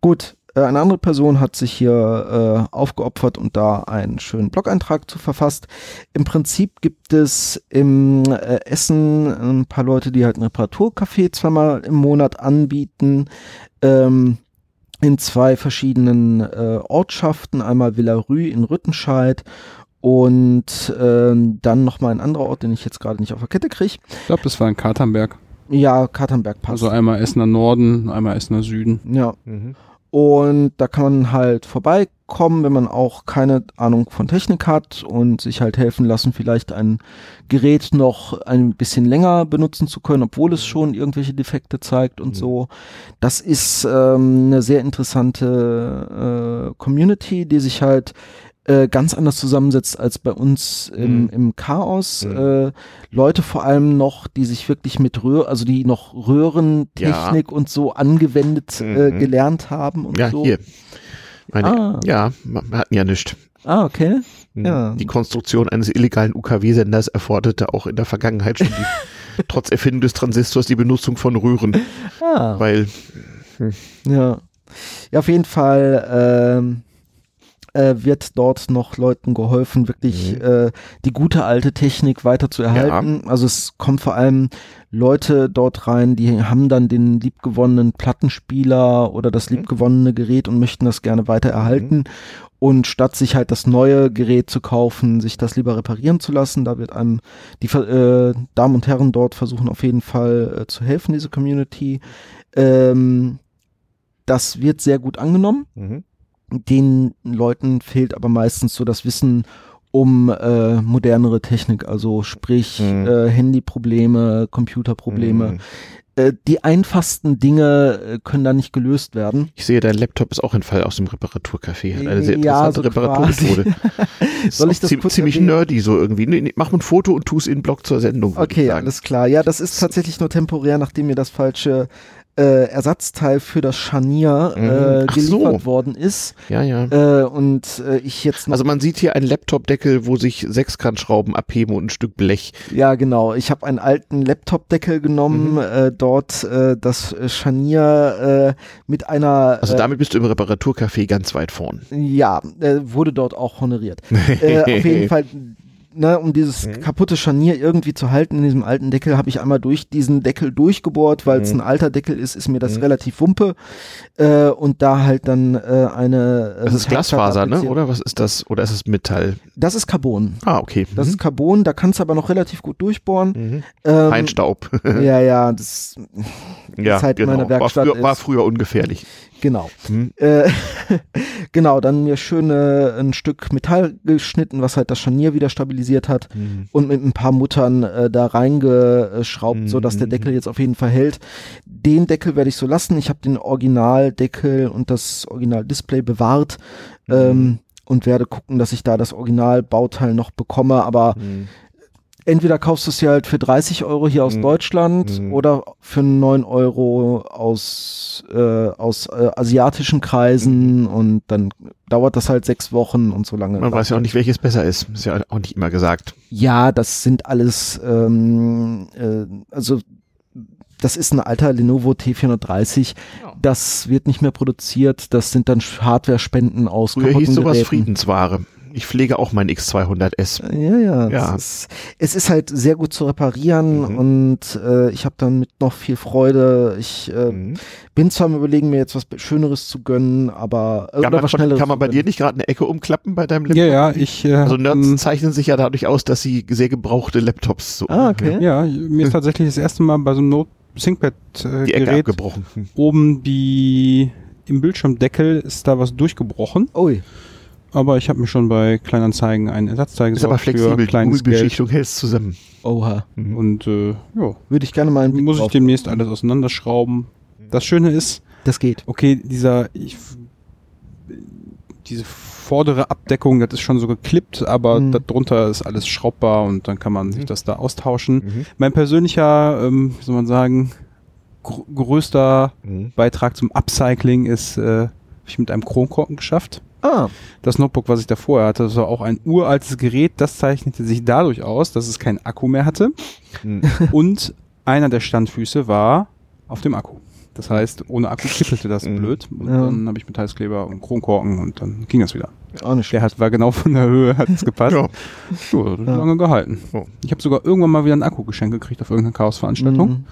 Gut, äh, eine andere Person hat sich hier äh, aufgeopfert und da einen schönen Blog-Eintrag zu verfasst. Im Prinzip gibt es im äh, Essen ein paar Leute, die halt ein Reparaturcafé zweimal im Monat anbieten. Ähm, in zwei verschiedenen äh, Ortschaften, einmal Villarue in Rüttenscheid und ähm, dann nochmal ein anderer Ort, den ich jetzt gerade nicht auf der Kette kriege. Ich glaube, das war in Katernberg. Ja, Katernberg passt. Also einmal Essener Norden, einmal Essener Süden. ja, Mhm. Und da kann man halt vorbeikommen, wenn man auch keine Ahnung von Technik hat und sich halt helfen lassen, vielleicht ein Gerät noch ein bisschen länger benutzen zu können, obwohl es schon irgendwelche Defekte zeigt und Mhm. so. Das ist ähm, eine sehr interessante äh, Community, die sich halt äh, ganz anders zusammensetzt als bei uns im, Mhm. im Chaos. Mhm. Äh, Leute vor allem noch, die sich wirklich mit Röhr, also die noch Röhrentechnik und so angewendet äh, Mhm. gelernt haben und Ja, so. hier. Meine, Ah. Ja, wir hatten ja nichts. Ah, okay. Mhm. Ja. Die Konstruktion eines illegalen UKW-Senders erforderte auch in der Vergangenheit schon die, trotz Erfindung des Transistors die Benutzung von Röhren, Ah, weil ja. Ja, auf jeden Fall ähm, äh, wird dort noch Leuten geholfen, wirklich Mhm. äh, die gute alte Technik weiter zu erhalten. Also es kommen vor allem Leute dort rein, die haben dann den liebgewonnenen Plattenspieler oder das Mhm. liebgewonnene Gerät und möchten das gerne weiter erhalten. Und statt sich halt das neue Gerät zu kaufen, sich das lieber reparieren zu lassen, da wird einem die äh, Damen und Herren dort versuchen auf jeden Fall äh, zu helfen, diese Community. Ähm, das wird sehr gut angenommen. Mhm. Den Leuten fehlt aber meistens so das Wissen um äh, modernere Technik, also sprich Mhm. äh, Handyprobleme, Computerprobleme. Mhm. Äh, die einfachsten Dinge äh, können da nicht gelöst werden. Ich sehe, dein Laptop ist auch ein Fall aus dem Reparaturcafé. Hat eine sehr Ja, interessante so Reparaturmethode. Soll ich das kurz ziemlich erwähnen? nerdy so irgendwie. Nee, nee, mach ein Foto und tu es in den Blog zur Sendung. Okay, alles klar. Ja, das ist tatsächlich nur temporär, nachdem mir das falsche äh, Ersatzteil für das Scharnier Mhm. äh, Ach so. geliefert worden ist. Ja, ja. Äh, und äh, ich jetzt Also man sieht hier einen Laptopdeckel, wo sich Sechskantschrauben abheben und ein Stück Blech. Ja, genau. Ich habe einen alten Laptop-Deckel genommen, Mhm. äh, dort äh, das Scharnier äh, mit einer, Also äh, damit bist du im Reparaturcafé ganz weit vorn. ja, äh, wurde dort auch honoriert. äh, auf jeden Fall ne, um dieses Mhm. kaputte Scharnier irgendwie zu halten in diesem alten Deckel, habe ich einmal durch diesen Deckel durchgebohrt, weil es Mhm. ein alter Deckel ist, ist mir das Mhm. relativ wumpe. Äh, und da halt dann äh, eine. äh, Das ist Glasfaser, ne? Oder was ist das? Oder ist es Metall? Das ist Carbon. Ah, okay. Das ist Carbon, da kannst du aber noch relativ gut durchbohren. mhm. Ähm, Feinstaub. Ja, ja, das ja, Zeit meiner genau. War Werkstatt früher, war früher ungefährlich. genau. Hm. Äh, genau, dann mir schön äh, ein Stück Metall geschnitten, was halt das Scharnier wieder stabilisiert hat Mhm. und mit ein paar Muttern äh, da reingeschraubt, Mhm, sodass der mhm. Deckel jetzt auf jeden Fall hält. Den Deckel werde ich so lassen. Ich habe den Originaldeckel und das Originaldisplay bewahrt Mhm. ähm, und werde gucken, dass ich da das Originalbauteil noch bekomme. Aber Mhm. Entweder kaufst du es ja halt für 30 Euro hier aus Mhm. Deutschland Mhm. oder für 9 Euro aus, äh, aus äh, asiatischen Kreisen und dann dauert das halt sechs Wochen und so lange. Man weiß ja auch nicht, welches besser ist. Ist ja auch nicht immer gesagt. Ja, das sind alles, ähm, äh, also das ist ein alter Lenovo T430. Ja. Das wird nicht mehr produziert. Das sind dann Hardware-Spenden aus Früher hieß sowas. Friedensware. Ich pflege auch mein X200S. Ja, ja. Ja. Es, ist, es ist halt sehr gut zu reparieren Mhm. und äh, ich habe dann mit noch viel Freude. Ich äh, Mhm. bin zwar am überlegen, mir jetzt was Schöneres zu gönnen, aber äh, Kann, oder man, was Schnelleres kann man bei dir nicht gerade eine Ecke umklappen bei deinem Laptop? Ja, ja, ich. Äh, Also Nerds ähm, zeichnen sich ja dadurch aus, dass sie sehr gebrauchte Laptops so Ah, okay. ja, mir ist tatsächlich das erste Mal bei so einem Note die Ecke ThinkPad-Gerät abgebrochen. Hm. oben die im Bildschirmdeckel ist da was durchgebrochen, Ui. Aber ich habe mir schon bei Kleinanzeigen einen Ersatzteil Ist aber gesorgt für flexibel, die kleines Geld Gummibeschichtung hält zusammen. Oha. Mhm. und äh, ja, Würde ich gerne mal einen Blick muss ich drauf- demnächst alles auseinanderschrauben. Das Schöne ist, Das geht. okay, dieser ich, diese vordere Abdeckung, das ist schon so geklippt, aber Mhm. darunter ist alles schraubbar und dann kann man sich Mhm. das da austauschen. Mhm. Mein persönlicher, ähm, wie soll man sagen, gr größter Mhm. Beitrag zum Upcycling ist, äh, hab ich mit einem Kronkorken geschafft. Ah, Das Notebook, was ich davor hatte, das war auch ein uraltes Gerät, das zeichnete sich dadurch aus, dass es keinen Akku mehr hatte Mhm. und einer der Standfüße war auf dem Akku. Das heißt, ohne Akku kippelte das Mhm. blöd. Und Ja. dann habe ich Metallskleber und Kronkorken und dann ging das wieder. auch nicht Der hat, war genau von der Höhe, hat es gepasst. Ja. So, hat Ja. lange gehalten. Oh. Ich habe sogar irgendwann mal wieder ein Akku geschenkt gekriegt auf irgendeiner Chaos-Veranstaltung. Mhm.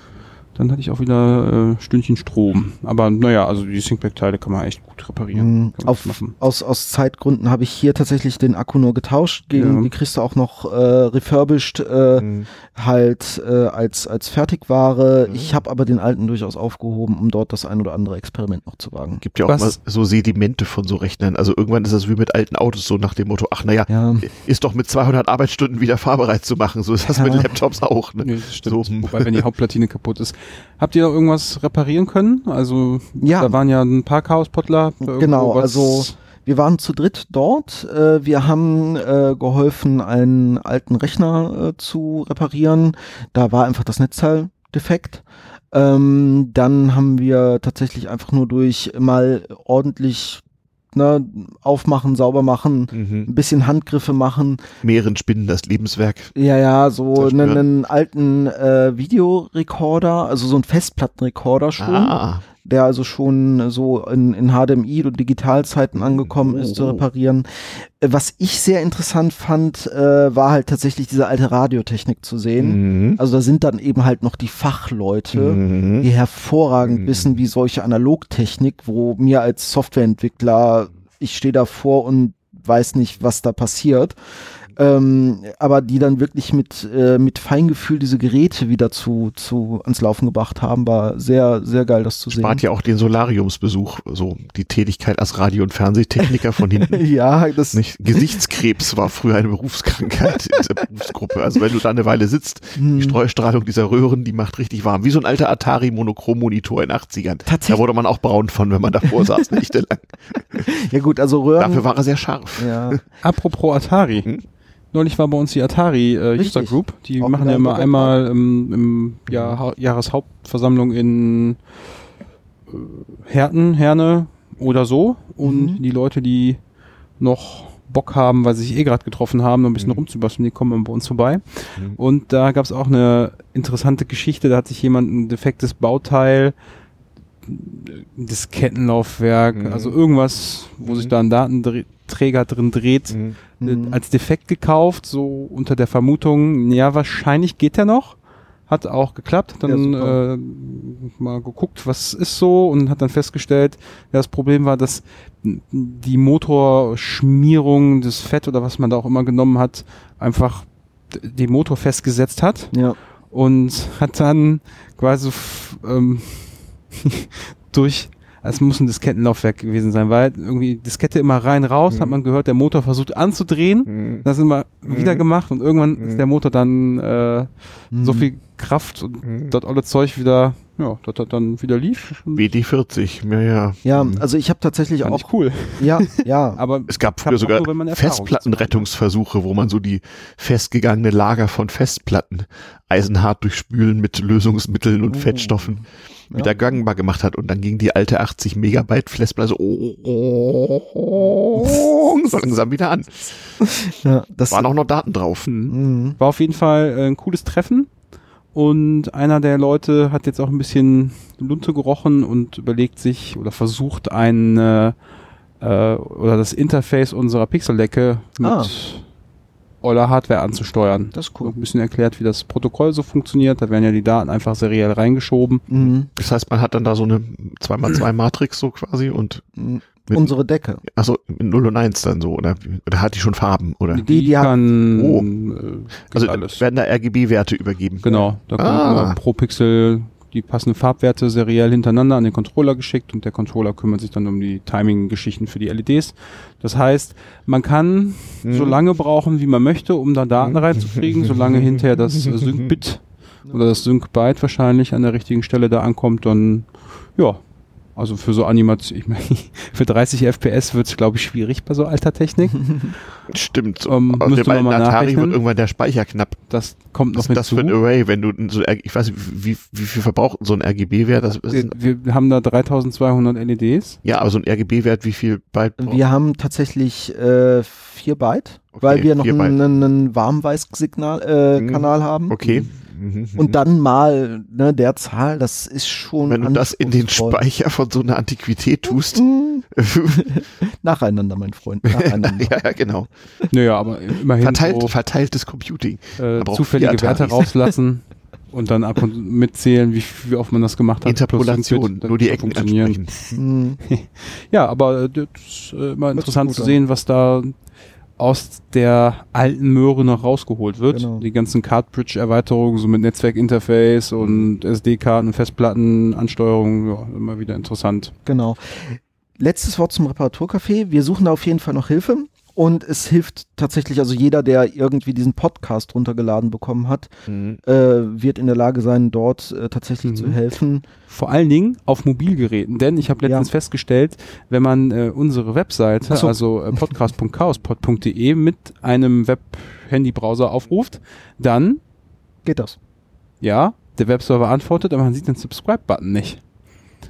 Dann hatte ich auch wieder äh, Stündchen Strom. Aber naja, also die ThinkPad-Teile kann man echt gut reparieren. Mhm. Auf, machen. aus, aus Zeitgründen habe ich hier tatsächlich den Akku nur getauscht. Gegen, Ja. Die kriegst du auch noch äh, refurbished äh, Mhm. halt äh, als, als Fertigware. Mhm. Ich habe aber den alten durchaus aufgehoben, um dort das ein oder andere Experiment noch zu wagen. Gibt ja auch Was- mal so Sedimente von so Rechnern. Also irgendwann ist das wie mit alten Autos so nach dem Motto, ach naja, Ja. ist doch mit 200 Arbeitsstunden wieder fahrbereit zu machen. So ist das Ja. mit Laptops auch. Ne? Nee, das stimmt. So. Wobei, wenn die Hauptplatine kaputt ist. Habt ihr da irgendwas reparieren können? Also, Ja. da waren ja ein paar Chaospottler. Genau, also wir waren zu dritt dort. Äh, wir haben äh, geholfen, einen alten Rechner äh, zu reparieren. Da war einfach das Netzteil defekt. Ähm, dann haben wir tatsächlich einfach nur durch mal ordentlich ne, aufmachen, sauber machen, Mhm. ein bisschen Handgriffe machen. Meeren spinnen das Lebenswerk. Ja, ja, so einen, einen alten äh, Videorekorder, also so ein Festplattenrekorder schon Ah, der also schon so in, in HDMI und Digitalzeiten angekommen ist, zu Oh. reparieren. Äh, Was ich sehr interessant fand, äh, war halt tatsächlich diese alte Radiotechnik zu sehen. Mhm. Also da sind dann eben halt noch die Fachleute, Mhm. die hervorragend Mhm. wissen, wie solche Analogtechnik, wo mir als Softwareentwickler, ich stehe davor und weiß nicht, was da passiert. Ähm, aber die dann wirklich mit, äh, mit Feingefühl diese Geräte wieder zu, zu ans Laufen gebracht haben, war sehr, sehr geil, das zu sehen. Spart ja auch den Solariumsbesuch, so die Tätigkeit als Radio- und Fernsehtechniker von hinten. Ja, das Nicht? Gesichtskrebs war früher eine Berufskrankheit in dieser Berufsgruppe. Also wenn du da eine Weile sitzt, Hm. die Streustrahlung dieser Röhren, die macht richtig warm. Wie so ein alter Atari-Monochrom-Monitor in den 80ern. Tatsächlich. Da wurde man auch braun von, wenn man davor saß, nächtelang. Ja gut, also Röhren. Dafür war er sehr scharf. ja. Apropos Atari. Hm? Neulich war bei uns die Atari äh, User. Group. Die Auch machen ja immer einmal im, im Jahr, Ha- Jahreshauptversammlung in äh, Herten, Herne oder so. Und Mhm. die Leute, die noch Bock haben, weil sie sich eh gerade getroffen haben, noch ein bisschen Mhm. rumzubasteln, die kommen bei uns vorbei. Mhm. Und da gab es auch eine interessante Geschichte. Da hat sich jemand ein defektes Bauteil, ein Diskettenlaufwerk, Mhm. also irgendwas, wo Mhm. sich da ein Datenträger Träger drin dreht, Mhm. äh, Mhm. als defekt gekauft, so unter der Vermutung, ja, wahrscheinlich geht der noch. Hat auch geklappt, dann Ja, äh, mal geguckt, was ist so und hat dann festgestellt, ja, das Problem war, dass die Motorschmierung, das Fett oder was man da auch immer genommen hat, einfach den Motor festgesetzt hat Ja. und hat dann quasi ähm, durch, es muss ein Diskettenlaufwerk gewesen sein, weil irgendwie Diskette immer rein, raus, Mhm. hat man gehört, der Motor versucht anzudrehen, Mhm. das immer Mhm. wieder gemacht und irgendwann Mhm. ist der Motor dann äh, so Mhm. viel Kraft und Mhm. das alle Zeug wieder, ja, das hat dann wieder lief. Und WD40, ja, ja. Ja, Mhm. also ich habe tatsächlich fand auch, ich cool. ja, ja, Aber Es gab früher sogar Festplattenrettungsversuche, wo man so die festgegangene Lager von Festplatten eisenhart durchspülen mit Lösungsmitteln und Oh. Fettstoffen Ja. wieder gangbar gemacht hat und dann ging die alte 80 Megabyte Festplatte so, so langsam wieder an. ja das Waren auch noch Daten drauf. Mhm. Mhm. War auf jeden Fall äh, ein cooles Treffen. Und einer der Leute hat jetzt auch ein bisschen Lunte gerochen und überlegt sich oder versucht ein äh, äh, oder das Interface unserer Pixeldecke mit Ah. eurer Hardware anzusteuern. Das ist Cool. Ein bisschen erklärt, wie das Protokoll so funktioniert. Da werden ja die Daten einfach seriell reingeschoben. Mhm. Das heißt, man hat dann da so eine 2x2 Matrix so quasi und Mhm. Mit- Unsere Decke. also mit 0 und 1 dann so oder, oder hat die schon Farben oder Die- die kann Oh. äh, also alles. werden da RGB-Werte übergeben. Genau, da kommen Ah. pro Pixel die passenden Farbwerte seriell hintereinander an den Controller geschickt und der Controller kümmert sich dann um die Timing-Geschichten für die LEDs. Das heißt, man kann Mhm. so lange brauchen, wie man möchte, um da Daten Mhm. reinzukriegen, solange hinterher das Sync-Bit oder das Sync-Byte wahrscheinlich an der richtigen Stelle da ankommt, dann ja. Also für so Animation, ich meine, für 30 FPS wird es, glaube ich, schwierig bei so alter Technik. Stimmt. Ähm, müsste dem man mal Atari wird irgendwann der Speicher knapp. Das kommt noch Was ist das für ein hinzu. Array, wenn du so, ich weiß nicht, wie, wie viel verbraucht so ein RGB-Wert? Das ist, Wir, wir haben da 3200 LEDs. ja, aber so ein RGB-Wert, wie viel Byte braucht? Wir haben tatsächlich äh, 4 Byte, Okay, weil wir noch einen, einen Warmweiß-Signal äh. Kanal haben. Okay. Mhm. Und dann mal ne, der Zahl, das ist schon wenn du das in den. Speicher von so einer Antiquität tust. Mhm. Nacheinander, mein Freund. Nacheinander. ja, ja, genau. Naja, aber immerhin Verteilt, so, verteiltes Computing. äh, zufällige Werte rauslassen und dann ab und mitzählen, wie, wie oft man das gemacht hat. Interpolation, Sync-Bit, nur die das Ecken funktionieren. Mhm. Ja, aber äh, das ist äh, immer sich interessant gut zu sehen, was da aus der alten Möhre noch rausgeholt wird. Genau. Die ganzen Cartridge-Erweiterungen, so mit Netzwerkinterface und SD-Karten, Festplatten, Ansteuerung, ja, immer wieder interessant. Genau. Letztes Wort zum Reparaturcafé. Wir suchen da auf jeden Fall noch Hilfe. Und es hilft tatsächlich, also jeder, der irgendwie diesen Podcast runtergeladen bekommen hat, Mhm. äh, wird in der Lage sein, dort äh, tatsächlich Mhm. zu helfen. Vor allen Dingen auf Mobilgeräten, denn ich habe letztens Ja. festgestellt, wenn man äh, unsere Webseite, so. also äh, podcast.chaospod.de mit einem Web-Handy-Browser aufruft, dann, Geht das? ja, der Webserver antwortet, aber man sieht den Subscribe-Button nicht.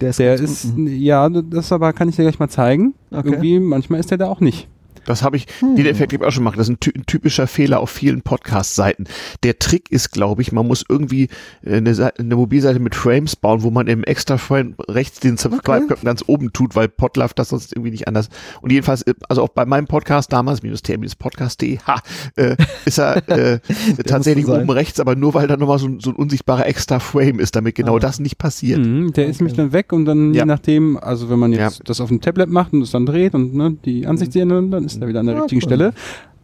Der ist, Der ist, ja, das aber kann ich dir gleich mal zeigen. Okay. Irgendwie, manchmal ist der da auch nicht. Das habe ich, Hm. den Effekt habe ich auch schon gemacht. Das ist ein, ty ein typischer Fehler auf vielen Podcast-Seiten. Der Trick ist, glaube ich, man muss irgendwie äh, eine, Seite, eine Mobilseite mit Frames bauen, wo man im extra Frame rechts den Subscribe-Knopf ganz oben tut, weil Podlove das sonst irgendwie nicht anders. Und jedenfalls, äh, also auch bei meinem Podcast damals, minus t-podcast.de, ha, äh, ist er äh, tatsächlich oben rechts, aber nur weil da nochmal so, ein- so ein unsichtbarer extra Frame ist, damit genau Ah. das nicht passiert. Mhm, der ist Okay. nämlich dann weg und dann Ja. je nachdem, also wenn man jetzt Ja. das auf dem Tablet macht und es dann dreht und ne, die Ansicht sehen, dann dann ist er wieder an der Ja, richtigen cool. Stelle.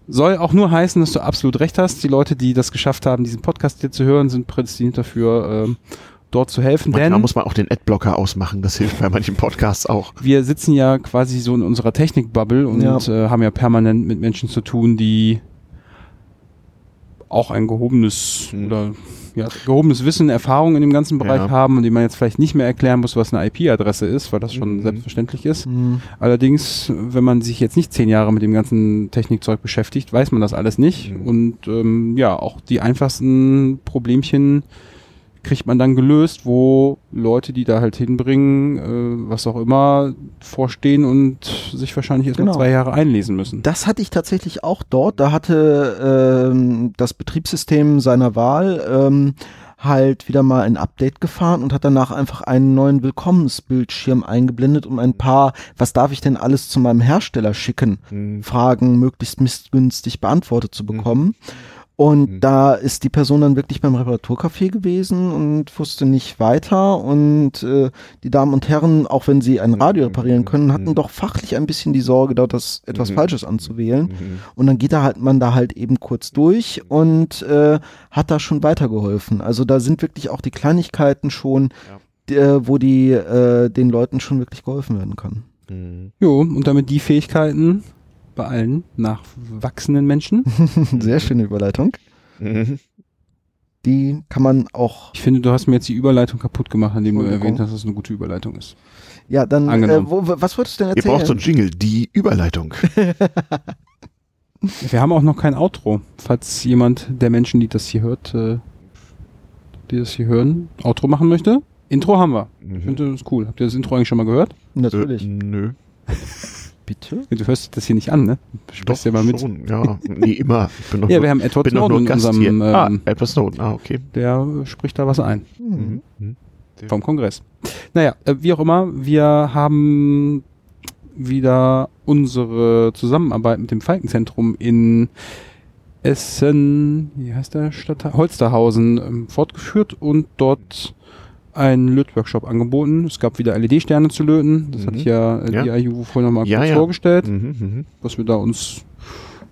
Soll auch nur heißen, dass du absolut recht hast. Die Leute, die das geschafft haben, diesen Podcast hier zu hören, sind prädestiniert dafür, ähm, dort zu helfen. Manchmal denn muss man auch den Adblocker ausmachen, das hilft bei manchen Podcasts auch. wir sitzen ja quasi so in unserer Technikbubble und Ja. äh, haben ja permanent mit Menschen zu tun, die auch ein gehobenes Hm. oder ja, gehobenes Wissen, Erfahrung in dem ganzen Bereich Ja. haben und die man jetzt vielleicht nicht mehr erklären muss, was eine IP-Adresse ist, weil das schon Mhm. selbstverständlich ist. Mhm. Allerdings, wenn man sich jetzt nicht zehn Jahre mit dem ganzen Technikzeug beschäftigt, weiß man das alles nicht. Mhm. Und ähm, ja, auch die einfachsten Problemchen kriegt man dann gelöst, wo Leute, die da halt hinbringen, äh, was auch immer, vorstehen und sich wahrscheinlich erst mal Genau. zwei Jahre einlesen müssen. Das hatte ich tatsächlich auch dort. Da hatte ähm, das Betriebssystem seiner Wahl ähm, halt wieder mal ein Update gefahren und hat danach einfach einen neuen Willkommensbildschirm eingeblendet, um ein paar, was darf ich denn alles zu meinem Hersteller schicken, Mhm. Fragen möglichst missgünstig beantwortet zu bekommen. Und Mhm. da ist die Person dann wirklich beim Reparaturcafé gewesen und wusste nicht weiter. Und äh, die Damen und Herren, auch wenn sie ein Radio reparieren können, hatten Mhm. doch fachlich ein bisschen die Sorge, dort das etwas Mhm. Falsches anzuwählen. Mhm. Und dann geht da halt man da halt eben kurz durch und äh, hat da schon weitergeholfen. Also da sind wirklich auch die Kleinigkeiten schon, die, äh, wo die äh, den Leuten schon wirklich geholfen werden kann. Mhm. Jo, und damit die Fähigkeiten bei allen nachwachsenden Menschen. Sehr schöne Überleitung. Mhm. Die kann man auch. Ich finde, du hast mir jetzt die Überleitung kaputt gemacht, indem du erwähnt hast, dass es eine gute Überleitung ist. Ja, dann. Äh, Angenommen. wo, was wolltest du denn Ihr erzählen? braucht so einen Jingle, die Überleitung. Wir haben auch noch kein Outro. Falls jemand der Menschen, die das hier hört, äh, die das hier hören, Outro machen möchte. Intro haben wir. Ich Mhm. finde das cool. Habt ihr das Intro eigentlich schon mal gehört? Natürlich. Äh, nö. Bitte? Du hörst das hier nicht an, ne? Du sprichst ja mal mit. schon, ja. Nee, immer. Ich bin Ja, nur, wir haben Edward bin Snowden in unserem, ah, ähm, Edward Snowden. Ah, okay. der spricht da was ein. Hm. Mhm. vom Kongress. Naja, äh, wie auch immer, wir haben wieder unsere Zusammenarbeit mit dem Falkenzentrum in Essen, wie heißt der Stadtteil? Holsterhausen ähm, fortgeführt und dort einen Lötworkshop angeboten. Es gab wieder LED-Sterne zu löten. Das Mhm. hatte ich ja, äh, Ja. die IU vorhin nochmal Ja, kurz ja. vorgestellt, Mhm, mhm, was wir da uns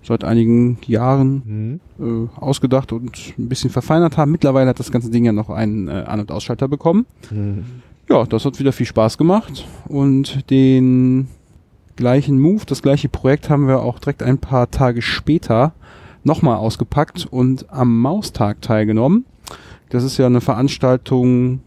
seit einigen Jahren mhm. äh, ausgedacht und ein bisschen verfeinert haben. Mittlerweile hat das ganze Ding ja noch einen äh, An- und Ausschalter bekommen. Mhm. Ja, das hat wieder viel Spaß gemacht und den gleichen Move, das gleiche Projekt haben wir auch direkt ein paar Tage später nochmal ausgepackt und am Maustag teilgenommen. Das ist ja eine Veranstaltung,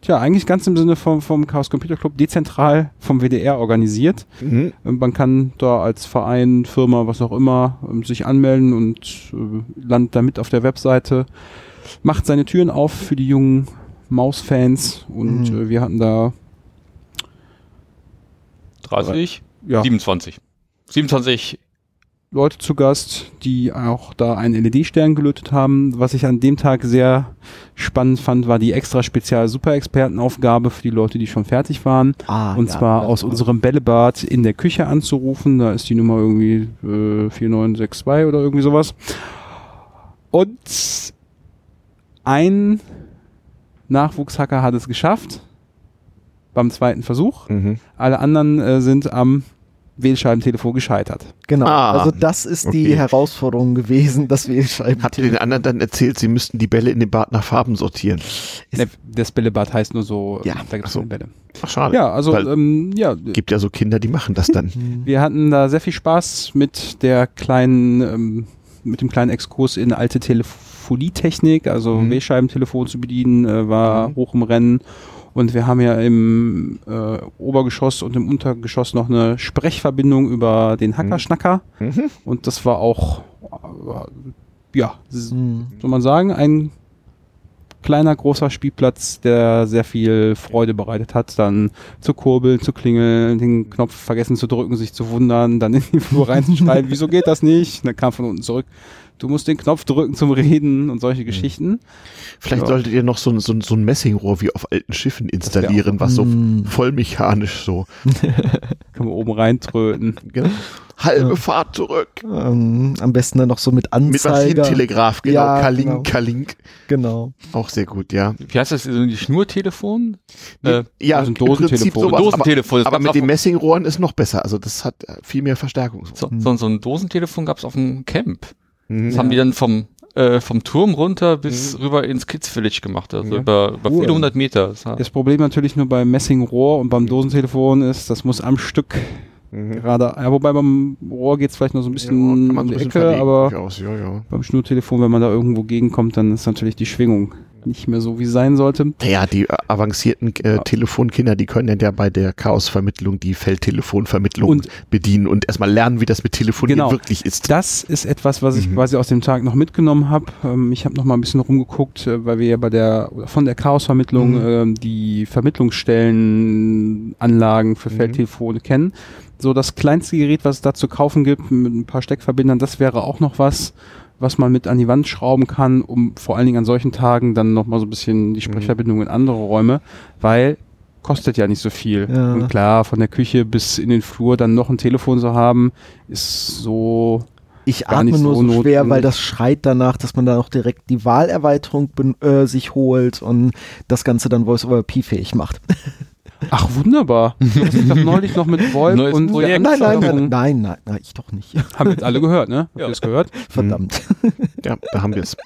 tja, eigentlich ganz im Sinne vom, vom Chaos Computer Club, dezentral vom WDR organisiert. Mhm. Ähm, Man kann da als Verein, Firma, was auch immer, ähm, sich anmelden und äh, landet damit auf der Webseite, macht seine Türen auf für die jungen Maus-Fans und Mhm. äh, wir hatten da 30, ja, 27. 27 Leute zu Gast, die auch da einen LED-Stern gelötet haben. Was ich an dem Tag sehr spannend fand, war die extra spezial Super-Expertenaufgabe für die Leute, die schon fertig waren. Ah, Und ja, zwar aus war- unserem Bällebad in der Küche anzurufen. Da ist die Nummer irgendwie äh, 4962 oder irgendwie sowas. Und ein Nachwuchshacker hat es geschafft. Beim zweiten Versuch. Mhm. Alle anderen äh, sind am Wählscheibentelefon gescheitert. Genau. Ah, also das ist die okay. Herausforderung gewesen, dass wir schreiben. Habt ihr den anderen dann erzählt, sie müssten die Bälle in dem Bad nach Farben sortieren? Ne, das Bällebad heißt nur so, Ja, da gibt's ach so. Bälle. Ach, schade. Ja, also ähm, ja, Gibt ja so Kinder, die machen das dann. Wir hatten da sehr viel Spaß mit der kleinen, ähm, mit dem kleinen Exkurs in alte Telefonietechnik, also Mhm. W-Scheibentelefon zu bedienen, äh, war Mhm. hoch im Rennen. Und wir haben ja im äh, Obergeschoss und im Untergeschoss noch eine Sprechverbindung über den Hackerschnacker. Mhm. Und das war auch, äh, ja, s- Hm. soll man sagen, ein kleiner, großer Spielplatz, der sehr viel Freude bereitet hat, dann zu kurbeln, zu klingeln, den Knopf vergessen zu drücken, sich zu wundern, dann in die Flur reinzuschreiben, wieso geht das nicht? Und dann kam von unten zurück, du musst den Knopf drücken zum Reden und solche Geschichten. Vielleicht Ja. solltet ihr noch so, ein- so, ein- so ein Messingrohr wie auf alten Schiffen installieren, was so Mm. voll mechanisch so. Können wir oben reintröten. Genau. Halbe Ja. Fahrt zurück. Ähm, am besten dann noch so mit Mit was Anzeiger. Telegraph, genau. Ja, Kalink, genau. Kalink. Genau. Auch sehr gut, ja. Wie heißt das? So die Schnurtelefon? Äh, ja, also ein Dosentelefon. sowas, Dosentelefon. Aber, aber mit den Messingrohren ist noch besser. Also das hat viel mehr Verstärkung. so, so, so ein Dosentelefon gab es auf dem Camp. Mhm. Das haben die dann vom, äh, vom Turm runter bis rüber ins Kids Village gemacht. Also Ja. über, über viele hundert Meter. Das Das Problem natürlich nur beim Messingrohr und beim Dosentelefon ist, das muss am Stück Mhm. gerade, ja, wobei beim Rohr geht's vielleicht noch so ein Ja, bisschen man um die Ecke, aber durchaus, ja, ja. beim Schnurtelefon, wenn man da irgendwo gegenkommt, dann ist natürlich die Schwingung nicht mehr so, wie sein sollte. Naja, die äh, avancierten äh, Telefonkinder, die können dann ja bei der Chaosvermittlung die Feldtelefonvermittlung Und- bedienen und erstmal lernen, wie das mit Telefonieren Genau. wirklich ist. Das ist etwas, was ich Mhm. quasi aus dem Tag noch mitgenommen habe. Ähm, ich habe noch mal ein bisschen rumgeguckt, äh, weil wir ja bei der von der Chaosvermittlung Mhm. ähm, die Vermittlungsstellenanlagen für Mhm. Feldtelefone kennen. So das kleinste Gerät, was es da zu kaufen gibt, mit ein paar Steckverbindern, das wäre auch noch was, was man mit an die Wand schrauben kann, um vor allen Dingen an solchen Tagen dann nochmal so ein bisschen die Sprechverbindung in andere Räume, weil kostet ja nicht so viel. Ja. Und klar, von der Küche bis in den Flur dann noch ein Telefon zu haben, ist so Ich Gar atme nicht nur so so schwer, weil das schreit danach, dass man dann auch direkt die Wahlerweiterung äh, sich holt und das Ganze dann Voice-over-P-fähig macht. Ach, wunderbar. Du hast dich doch neulich noch mit VoIP Neues und Projekt. Nein, nein, nein, nein, nein, nein, ich doch nicht. Haben jetzt alle gehört, ne? Habt ihr das gehört? Verdammt. Ja, da haben wir es.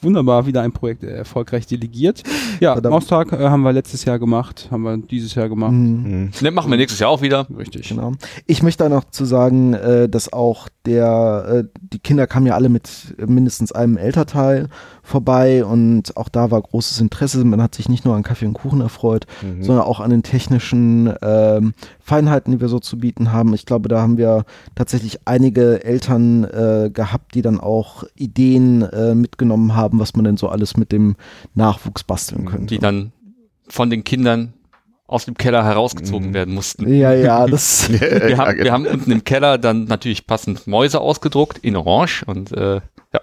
Wunderbar, wieder ein Projekt äh, erfolgreich delegiert. Ja, Verdammt. Maustag äh, haben wir letztes Jahr gemacht, haben wir dieses Jahr gemacht. Mhm. Ne, machen wir nächstes Jahr auch wieder. Richtig. Genau. Ich möchte da noch zu sagen, äh, dass auch der, äh, die Kinder kamen ja alle mit mindestens einem Elternteil vorbei und auch da war großes Interesse. Man hat sich nicht nur an Kaffee und Kuchen erfreut, Mhm. sondern auch an den technischen ähm, Feinheiten, die wir so zu bieten haben. Ich glaube, da haben wir tatsächlich einige Eltern äh, gehabt, die dann auch Ideen äh, mitgenommen haben, was man denn so alles mit dem Nachwuchs basteln könnte. die dann von den Kindern aus dem Keller herausgezogen Mhm. werden mussten. ja, ja, das. Wir haben, wir haben unten im Keller dann natürlich passend Mäuse ausgedruckt in Orange und äh, ja,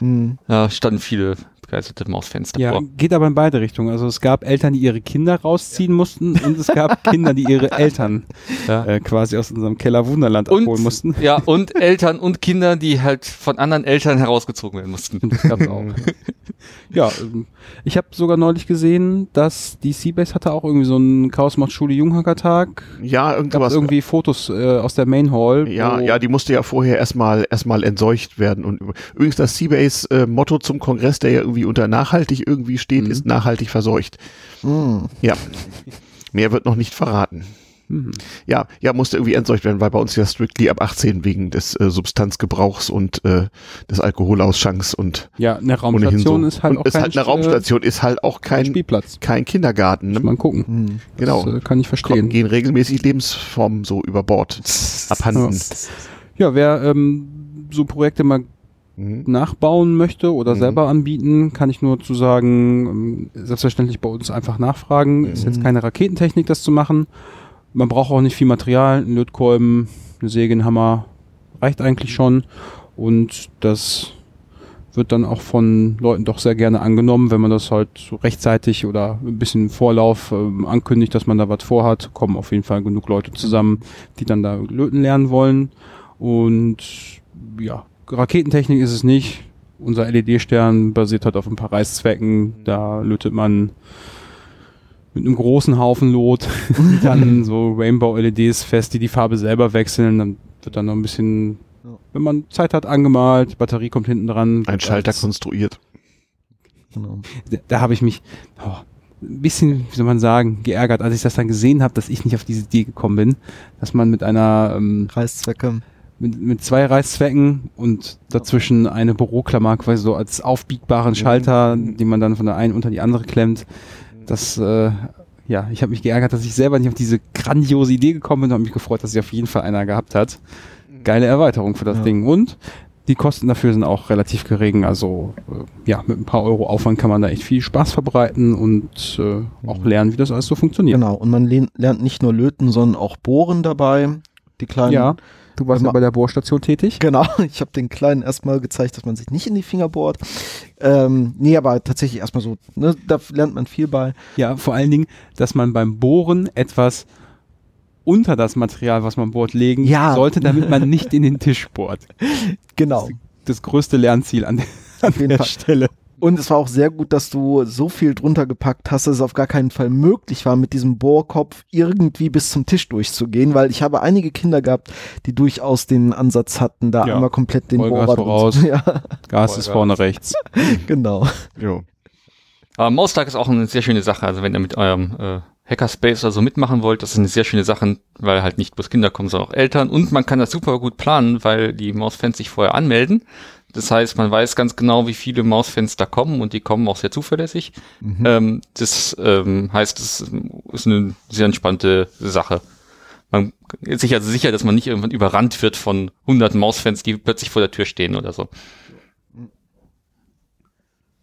Hm. da standen viele begeisterte Mausfans Ja, davor. geht aber in beide Richtungen. Also es gab Eltern, die ihre Kinder rausziehen mussten und es gab Kinder, die ihre Eltern Ja. äh, quasi aus unserem Keller Wunderland abholen mussten. ja, und Eltern und Kinder, die halt von anderen Eltern herausgezogen werden mussten. Und das gab's auch. ja, ähm, ich habe sogar neulich gesehen, dass die Seabase hatte auch irgendwie so einen Chaos macht Schule Junghackertag. Ja, Gab irgendwas. irgendwie Fotos äh, aus der Main Hall. Ja, ja, die musste ja vorher erstmal erstmal entseucht werden. Und übrigens das Seabase-Motto zum Kongress, der ja irgendwie unter nachhaltig irgendwie steht, Mhm. ist nachhaltig verseucht. Hm. Ja. Mehr wird noch nicht verraten. Mhm. Ja, ja, musste irgendwie entseucht werden, weil bei uns ja strictly ab 18 wegen des äh, Substanzgebrauchs und äh, des Alkoholauschanks und ja, eine Raumstation so. ist halt und auch ist kein halt eine Raumstation, ist halt auch kein Spielplatz. kein Kindergarten. Muss Ne? man gucken. Hm. Genau. Das äh, kann ich verstehen. gehen regelmäßig Lebensformen so über Bord. Abhanden. Ja, wer ähm, so Projekte mal Mhm. nachbauen möchte oder Mhm. selber anbieten, kann ich nur zu sagen, ähm, selbstverständlich bei uns einfach nachfragen. Ist jetzt Mhm. keine Raketentechnik, das zu machen. Man braucht auch nicht viel Material. Ein Lötkolben, eine Säge, ein Hammer reicht eigentlich schon. Und das wird dann auch von Leuten doch sehr gerne angenommen, wenn man das halt so rechtzeitig oder ein bisschen im Vorlauf ähm, ankündigt, dass man da was vorhat, kommen auf jeden Fall genug Leute zusammen, die dann da löten lernen wollen. Und ja, Raketentechnik ist es nicht. Unser LED-Stern basiert halt auf ein paar Reißzwecken. Da lötet man mit einem großen Haufen Lot dann so Rainbow-LEDs fest, die die Farbe selber wechseln. Dann wird dann noch ein bisschen, wenn man Zeit hat, angemalt. Batterie kommt hinten dran. Ein Schalter konstruiert. Genau. da, da habe ich mich oh, ein bisschen, wie soll man sagen, geärgert, als ich das dann gesehen habe, dass ich nicht auf diese Idee gekommen bin, dass man mit einer ähm, Reißzwecke. Mit, mit zwei Reißzwecken und dazwischen eine Büroklammer quasi so als aufbiegbaren Schalter, den man dann von der einen unter die andere klemmt. Das, äh, ja, ich habe mich geärgert, dass ich selber nicht auf diese grandiose Idee gekommen bin und habe mich gefreut, dass sich auf jeden Fall einer gehabt hat. Geile Erweiterung für das Ja. Ding. Und die Kosten dafür sind auch relativ gering. Also äh, ja, mit ein paar Euro Aufwand kann man da echt viel Spaß verbreiten und äh, auch lernen, wie das alles so funktioniert. Genau. Und man lernt nicht nur löten, sondern auch bohren dabei. Die kleinen. Ja, du warst ja Immer- bei der Bohrstation tätig. Genau, ich habe den Kleinen erstmal gezeigt, dass man sich nicht in die Finger bohrt. Ähm, nee, aber tatsächlich erstmal so, ne, da lernt man viel bei. Ja, vor allen Dingen, dass man beim Bohren etwas unter das Material, was man bohrt, legen Ja. sollte, damit man nicht in den Tisch bohrt. Genau. Das größte Lernziel an, der- an der. Stelle. Und es war auch sehr gut, dass du so viel drunter gepackt hast, dass es auf gar keinen Fall möglich war, mit diesem Bohrkopf irgendwie bis zum Tisch durchzugehen, weil ich habe einige Kinder gehabt, die durchaus den Ansatz hatten, da Ja. einmal komplett den Vollgas Bohrer voraus. Ja, Gas ist vorne rechts. genau. Jo. Aber Maustag ist auch eine sehr schöne Sache. Also wenn ihr mit eurem äh, Hackerspace oder so mitmachen wollt, das ist eine sehr schöne Sache, weil halt nicht bloß Kinder kommen, sondern auch Eltern. Und man kann das super gut planen, weil die Mausfans sich vorher anmelden. Das heißt, man weiß ganz genau, wie viele Mausfans da kommen und die kommen auch sehr zuverlässig. Ähm, das ähm, heißt, es ist eine sehr entspannte Sache. Man ist sich also sicher, dass man nicht irgendwann überrannt wird von hunderten Mausfans, die plötzlich vor der Tür stehen oder so.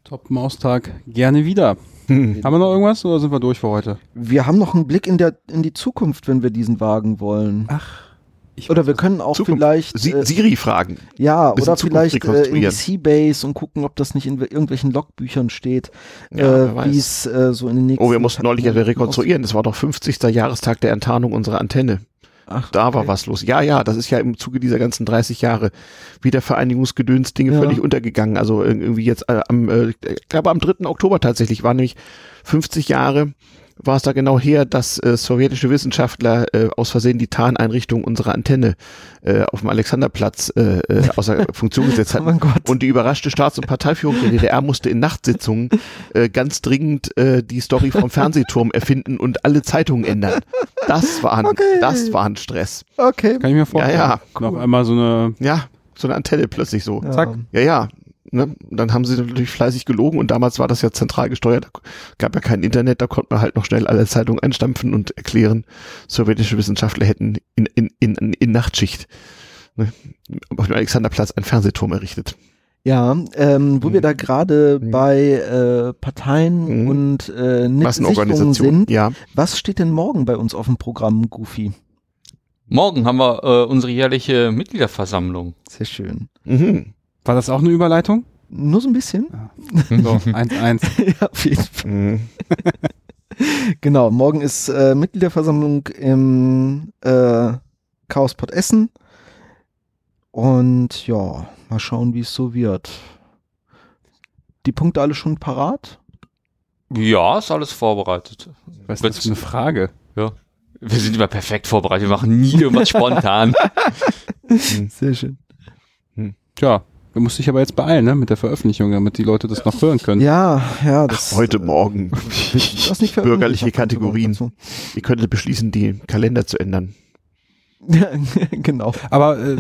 Top Maustag, gerne wieder. Hm. Haben wir noch irgendwas oder sind wir durch für heute? Wir haben noch einen Blick in, der, in die Zukunft, wenn wir diesen wagen wollen. Ach, Ich Oder wir können auch Zukunft. vielleicht äh, Siri fragen. ja oder vielleicht äh, in. Seabase und gucken, ob das nicht in irgendwelchen Logbüchern steht, Ja, äh, wie es äh, so in den nächsten Oh, wir mussten neulich ja rekonstruieren. Das war doch 50. Jahrestag der Enttarnung unserer Antenne. Ach, Da war okay. was los. Ja, ja, das ist ja im Zuge dieser ganzen 30 Jahre Wiedervereinigungsgedöns Dinge Ja. völlig untergegangen. Also irgendwie jetzt äh, am, äh, ich glaube am 3. Oktober tatsächlich war nämlich 50 Jahre war es da genau her, dass äh, sowjetische Wissenschaftler äh, aus Versehen die Tarneinrichtung unserer Antenne äh, auf dem Alexanderplatz äh, äh, außer Funktion gesetzt Oh hatten. Gott. Und die überraschte Staats- und Parteiführung der DDR musste in Nachtsitzungen äh, ganz dringend äh, die Story vom Fernsehturm erfinden und alle Zeitungen ändern. Das war ein, Okay. das war ein Stress. Okay. Kann ich mir vorstellen. Ja, Noch einmal so eine, Ja, so eine Antenne plötzlich so. Ja. Zack. Ja, ja. Ne? Dann haben sie natürlich fleißig gelogen und damals war das ja zentral gesteuert. Da gab ja kein Internet, da konnte man halt noch schnell alle Zeitungen einstampfen und erklären, sowjetische Wissenschaftler hätten in, in, in, in Nachtschicht ne, auf dem Alexanderplatz einen Fernsehturm errichtet. Ja, ähm, wo Mhm. wir da gerade Mhm. bei äh, Parteien Mhm. und äh, Sichtungen Massenorganisation. sind, Ja. was steht denn morgen bei uns auf dem Programm, Goofy? Morgen haben wir äh, unsere jährliche Mitgliederversammlung. Sehr schön. Mhm. War das auch eine Überleitung? Nur so ein bisschen. So, 1-1. ja, auf jeden Fall. Mhm. Genau, morgen ist äh, Mitgliederversammlung im äh, Chaospot Essen. Und ja, mal schauen, wie es so wird. Die Punkte alle schon parat? Ja, ist alles vorbereitet. Was ist das für eine Frage? Wir sind immer perfekt vorbereitet. Wir machen nie irgendwas spontan. Sehr schön. Tja, du musst dich aber jetzt beeilen, ne, mit der Veröffentlichung, damit die Leute das noch hören können. Ja, ja, das Heute Morgen. das nicht Bürgerliche. Kategorien. Ihr könntet beschließen, die Kalender zu ändern. Ja, genau. Aber äh,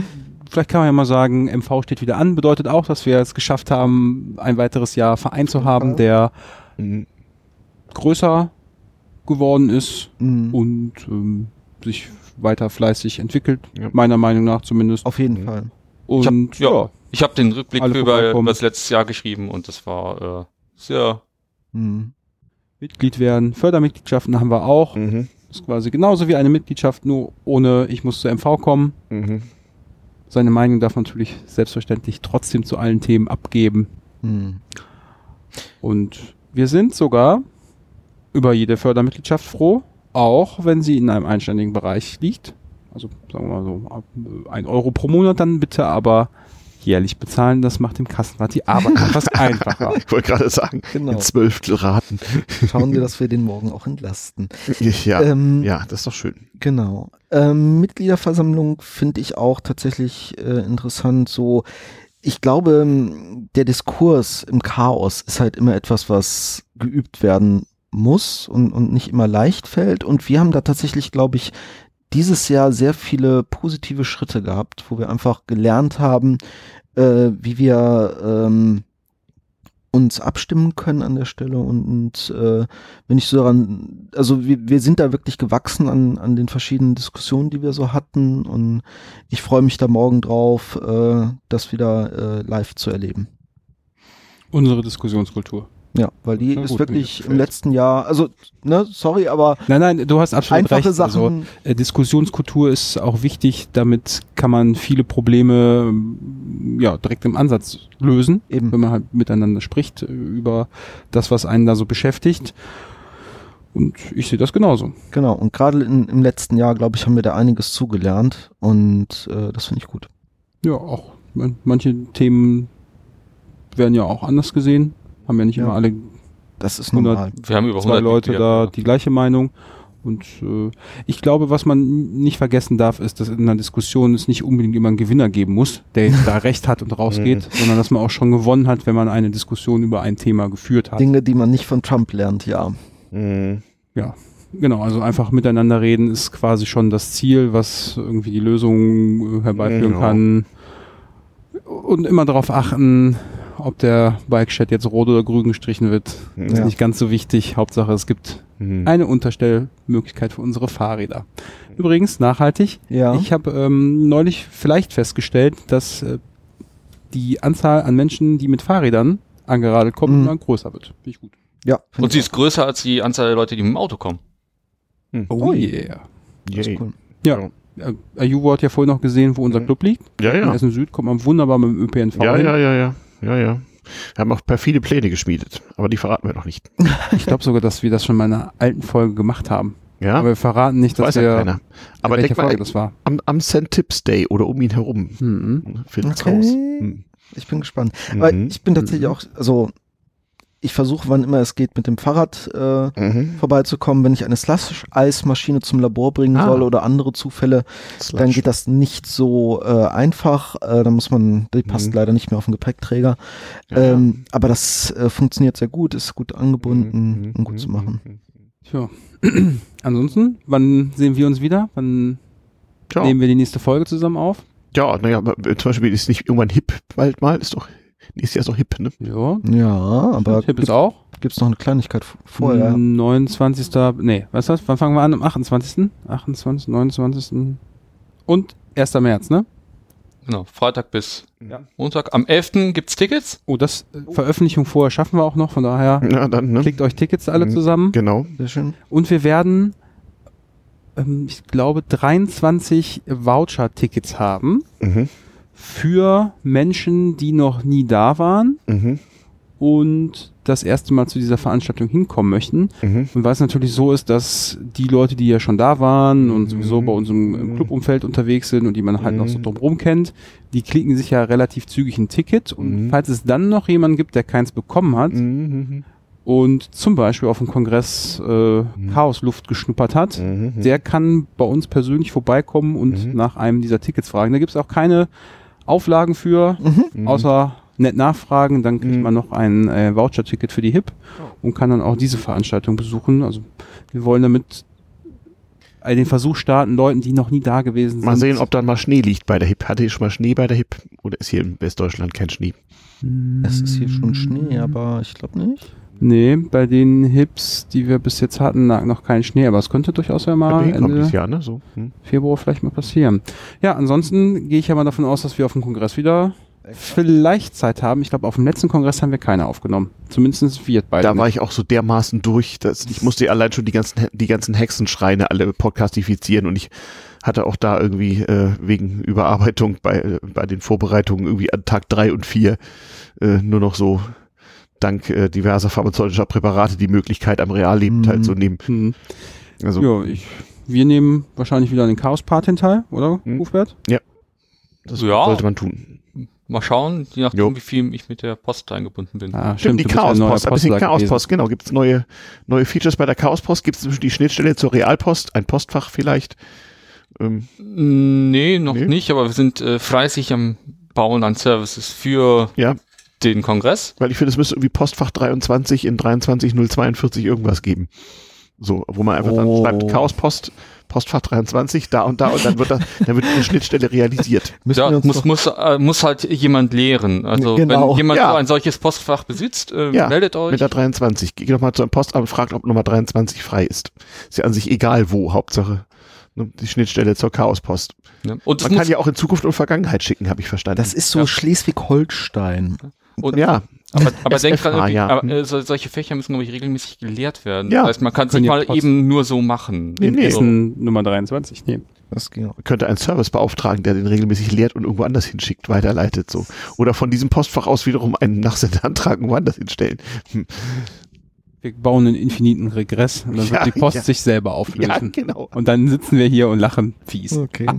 vielleicht kann man ja mal sagen, MV steht wieder an, bedeutet auch, dass wir es geschafft haben, ein weiteres Jahr Verein zu haben, der Mhm. größer geworden ist Mhm. und ähm, sich weiter fleißig entwickelt, Ja. meiner Meinung nach zumindest. Auf jeden Mhm. Fall. Und hab- ja. Ich habe den Rückblick Alle über, über das letzte Jahr geschrieben und das war äh, sehr. Mhm. Mitglied werden, Fördermitgliedschaften haben wir auch. Mhm. Das ist quasi genauso wie eine Mitgliedschaft, nur ohne ich muss zur MV kommen. Mhm. Seine Meinung darf man natürlich selbstverständlich trotzdem zu allen Themen abgeben. Mhm. Und wir sind sogar über jede Fördermitgliedschaft froh, auch wenn sie in einem einständigen Bereich liegt. Also sagen wir mal so, ein Euro pro Monat dann bitte, aber jährlich bezahlen, das macht dem Kassenwart die Arbeit etwas einfacher. Ich wollte gerade sagen, Genau. in Zwölftel raten. Schauen wir, dass wir den morgen auch entlasten. Ja, Ähm, ja, das ist doch schön. Genau. Ähm, Mitgliederversammlung finde ich auch tatsächlich äh, interessant. So, ich glaube, m, der Diskurs im Chaos ist halt immer etwas, was geübt werden muss und, und nicht immer leicht fällt. Und wir haben da tatsächlich, glaube ich, dieses Jahr sehr viele positive Schritte gehabt, wo wir einfach gelernt haben, äh, wie wir ähm, uns abstimmen können an der Stelle und, und äh, wenn ich so daran, also wir, wir sind da wirklich gewachsen an, an den verschiedenen Diskussionen, die wir so hatten und ich freue mich da morgen drauf, äh, das wieder äh, live zu erleben. Unsere Diskussionskultur. Ja, weil die Na ist gut, wirklich im letzten Jahr, also, ne, sorry, aber Nein, nein, du hast absolut einfache recht. Also, Sachen, äh, Diskussionskultur ist auch wichtig, damit kann man viele Probleme ja, direkt im Ansatz lösen, eben. wenn man halt miteinander spricht äh, über das, was einen da so beschäftigt. Und ich sehe das genauso. Genau, und gerade in- im letzten Jahr, glaube ich, haben wir da einiges zugelernt und äh, das finde ich gut. Ja, auch man- manche Themen werden ja auch anders gesehen. Haben ja nicht Ja. immer alle Das ist 100 normal. Wir haben über zwei 100 Leute da ja. die gleiche Meinung. Und äh, ich glaube, was man nicht vergessen darf, ist, dass in einer Diskussion es nicht unbedingt immer einen Gewinner geben muss, der da recht hat und rausgeht, sondern dass man auch schon gewonnen hat, wenn man eine Diskussion über ein Thema geführt hat. Dinge, die man nicht von Trump lernt, ja. Mhm. Genau, also einfach miteinander reden ist quasi schon das Ziel, was irgendwie die Lösung äh, herbeiführen Genau. kann. Und immer darauf achten, ob der Bike-Chat jetzt rot oder grün gestrichen wird, ist Ja. nicht ganz so wichtig. Hauptsache, es gibt Mhm. eine Unterstellmöglichkeit für unsere Fahrräder. Übrigens, nachhaltig. Ja. Ich habe ähm, neulich vielleicht festgestellt, dass äh, die Anzahl an Menschen, die mit Fahrrädern angeradelt kommen, Mhm. immer größer wird. Finde ich gut. ja find Und sie ist größer als die Anzahl der Leute, die mit dem Auto kommen. Oh yeah. Das ist cool. Ja. Äh, Ayuvo hat ja vorhin noch gesehen, wo unser Club liegt. Ja, In ja. Essen Süd kommt man wunderbar mit dem ÖPNV Ja, hin. ja, ja, ja. Ja, ja. Wir haben auch perfide Pläne geschmiedet, aber die verraten wir noch nicht. Ich glaube sogar, dass wir das schon mal in einer alten Folge gemacht haben. Ja, Aber wir verraten nicht, dass weiß wir, ja keiner. Aber welche denk mal, Folge das war. am, am St. Tips Day oder um ihn herum Mhm. findet's Okay. raus. Hm. Ich bin gespannt. Mhm. ich bin tatsächlich auch, also ich versuche, wann immer es geht, mit dem Fahrrad äh, Mhm. vorbeizukommen. Wenn ich eine Slush-Eismaschine zum Labor bringen Ah. soll oder andere Zufälle, dann geht das nicht so äh, einfach. Äh, da muss man, die passt Mhm. leider nicht mehr auf den Gepäckträger. Ja. Ähm, aber das äh, funktioniert sehr gut, ist gut angebunden Mhm. und gut zu machen. Tja. Ansonsten, wann sehen wir uns wieder? Wann Tja, nehmen wir die nächste Folge zusammen auf? ja naja, aber zum Beispiel ist nicht irgendwann hip bald mal, ist doch, nächstes Jahr ist doch hip, ne? Ja. Ja, aber Tipp ist gibt, auch. gibt's noch eine Kleinigkeit vorher? Hm, 29. Nee, was ist das? Wann fangen wir an? Am 28. 28, 29. und 1. März, ne? Genau, Freitag bis Ja. Montag. Am 11. gibt's Tickets. Oh, das äh, Veröffentlichung vorher schaffen wir auch noch, von daher Ja, dann, ne? klickt euch Tickets alle Mhm. zusammen. Genau. Sehr schön. Und wir werden, ähm, ich glaube, 23 Voucher-Tickets haben Mhm. Für Menschen, die noch nie da waren Mhm. und das erste Mal zu dieser Veranstaltung hinkommen möchten. Mhm. Und weil es natürlich so ist, dass die Leute, die ja schon da waren und sowieso bei uns im, im Mhm. Clubumfeld unterwegs sind und die man halt noch so Mhm. drumherum kennt, die klicken sich ja relativ zügig ein Ticket. Und Mhm. falls es dann noch jemanden gibt, der keins bekommen hat Mhm. und zum Beispiel auf dem Kongress äh, Chaosluft geschnuppert hat, Mhm. der kann bei uns persönlich vorbeikommen und Mhm. nach einem dieser Tickets fragen. Da gibt es auch keine Auflagen für, Mhm. außer nett nachfragen. Dann kriegt Mhm. man noch ein äh, Voucher-Ticket für die HIP und kann dann auch diese Veranstaltung besuchen. Also wir wollen damit den Versuch starten, Leuten, die noch nie da gewesen sind. Mal sehen, ob dann mal Schnee liegt bei der HIP. Hatte ich schon mal Schnee bei der HIP? Oder ist hier in Westdeutschland kein Schnee? Es ist hier schon Schnee, aber ich glaube nicht. Nee, bei den Hips, die wir bis jetzt hatten, lag noch kein Schnee, aber es könnte durchaus ja mal Ende Jahr, ne? So. Hm. Februar vielleicht mal passieren. Ja, ansonsten gehe ich ja mal davon aus, dass wir auf dem Kongress wieder vielleicht Zeit haben. Ich glaube, auf dem letzten Kongress haben wir keine aufgenommen. Zumindest wir beide. Da war nicht. ich auch so dermaßen durch, dass ich musste allein schon die ganzen, die ganzen Hexenschreine alle podcastifizieren und ich hatte auch da irgendwie äh, wegen Überarbeitung bei, äh, bei den Vorbereitungen irgendwie an Tag drei und vier äh, nur noch so dank äh, diverser pharmazeutischer Präparate die Möglichkeit am Realleben Mhm. teilzunehmen. Hm. Also ja, ich, wir nehmen wahrscheinlich wieder an den Chaos-Part hinteil, oder, Hm. Hufbert? das Ja. sollte man tun. Mal schauen, je nachdem, Jo. wie viel ich mit der Post eingebunden bin. Ah, Stimmt, die ja ein neuer Chaospost, ein bisschen. Chaospost, genau. Gibt es neue, neue Features bei der Chaospost? Gibt es die Schnittstelle zur Realpost, ein Postfach vielleicht? Ähm, Nee, noch Nee? nicht, aber wir sind äh, fleißig am Bauen an Services für ja, den Kongress. weil ich finde, es müsste irgendwie Postfach 23 in 23042 irgendwas geben. So, wo man einfach Oh. dann schreibt Chaospost, Postfach 23, da und da und dann wird da, dann wird eine Schnittstelle realisiert. Müssen Ja, wir uns muss, muss, äh, muss halt jemand lehren. Also Genau. wenn jemand Ja. so ein solches Postfach besitzt, äh, Ja, meldet euch. Mit der 23. Geht doch mal zu einem Postamt und fragt, ob Nummer 23 frei ist. Ist ja an sich egal wo, Hauptsache ne, die Schnittstelle zur Chaospost. Ne? Und Man kann ja auch in Zukunft und Vergangenheit schicken, habe ich verstanden. Das ist so Ja. Schleswig-Holstein. Und, ja, aber, aber denk dran, ja. aber, äh, so, solche Fächer müssen, glaube ich, regelmäßig gelehrt werden. Ja. Das heißt, man kann es nicht mal eben nur so machen. Nee, nee. Also, Essen Nummer 23 nehmen. Das ging auch. könnte einen Service beauftragen, der den regelmäßig lehrt und irgendwo anders hinschickt, weiterleitet so. Oder von diesem Postfach aus wiederum einen Nachsendeantrag woanders hinstellen. Hm. Wir bauen einen infiniten Regress und dann Ja, wird die Post ja. sich selber auflösen. Ja, genau. Und dann sitzen wir hier und lachen fies. Okay.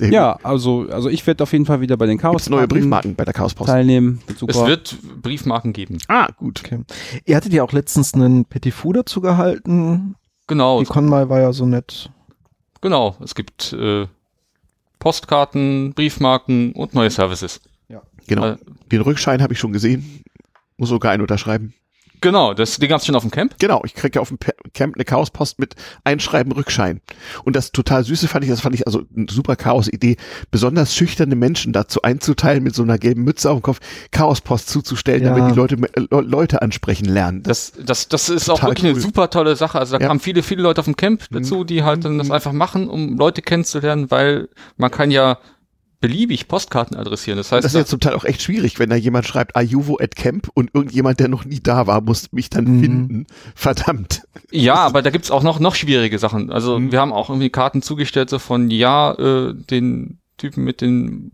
Ja, also, also ich werde auf jeden Fall wieder bei den. Chaos neue Briefmarken bei der Chaospost? teilnehmen. Super. es wird Briefmarken geben. Ah, gut. okay. Ihr hattet ja auch letztens einen Petit Fou dazu gehalten. Genau, Die Konmai war ja so nett. genau. Es gibt äh, Postkarten, Briefmarken und neue Services. Genau. Äh, Den Rückschein habe ich schon gesehen. Muss sogar einen unterschreiben. Genau, das, die gab's schon auf dem Camp. Genau, ich kriege ja auf dem Pe- Camp eine Chaospost mit Einschreiben Rückschein. Und das total Süße fand ich, das fand ich also eine super Chaos-Idee, besonders schüchterne Menschen dazu einzuteilen, mit so einer gelben Mütze auf dem Kopf Chaospost zuzustellen, Ja. damit die Leute äh, Le- Leute ansprechen lernen. Das, das, das ist auch wirklich eine cool. super tolle Sache. Also da Ja. kamen viele, viele Leute auf dem Camp dazu, die halt dann das einfach machen, um Leute kennenzulernen, weil man kann ja beliebig Postkarten adressieren. Das heißt, Das ist ja zum Teil auch echt schwierig, wenn da jemand schreibt Ayuvo at Camp und irgendjemand, der noch nie da war, muss mich dann Mhm. finden. Verdammt. Ja, aber da gibt's auch noch, noch schwierige Sachen. Also Mhm. wir haben auch irgendwie Karten zugestellt, so von, ja, äh, den Typen mit den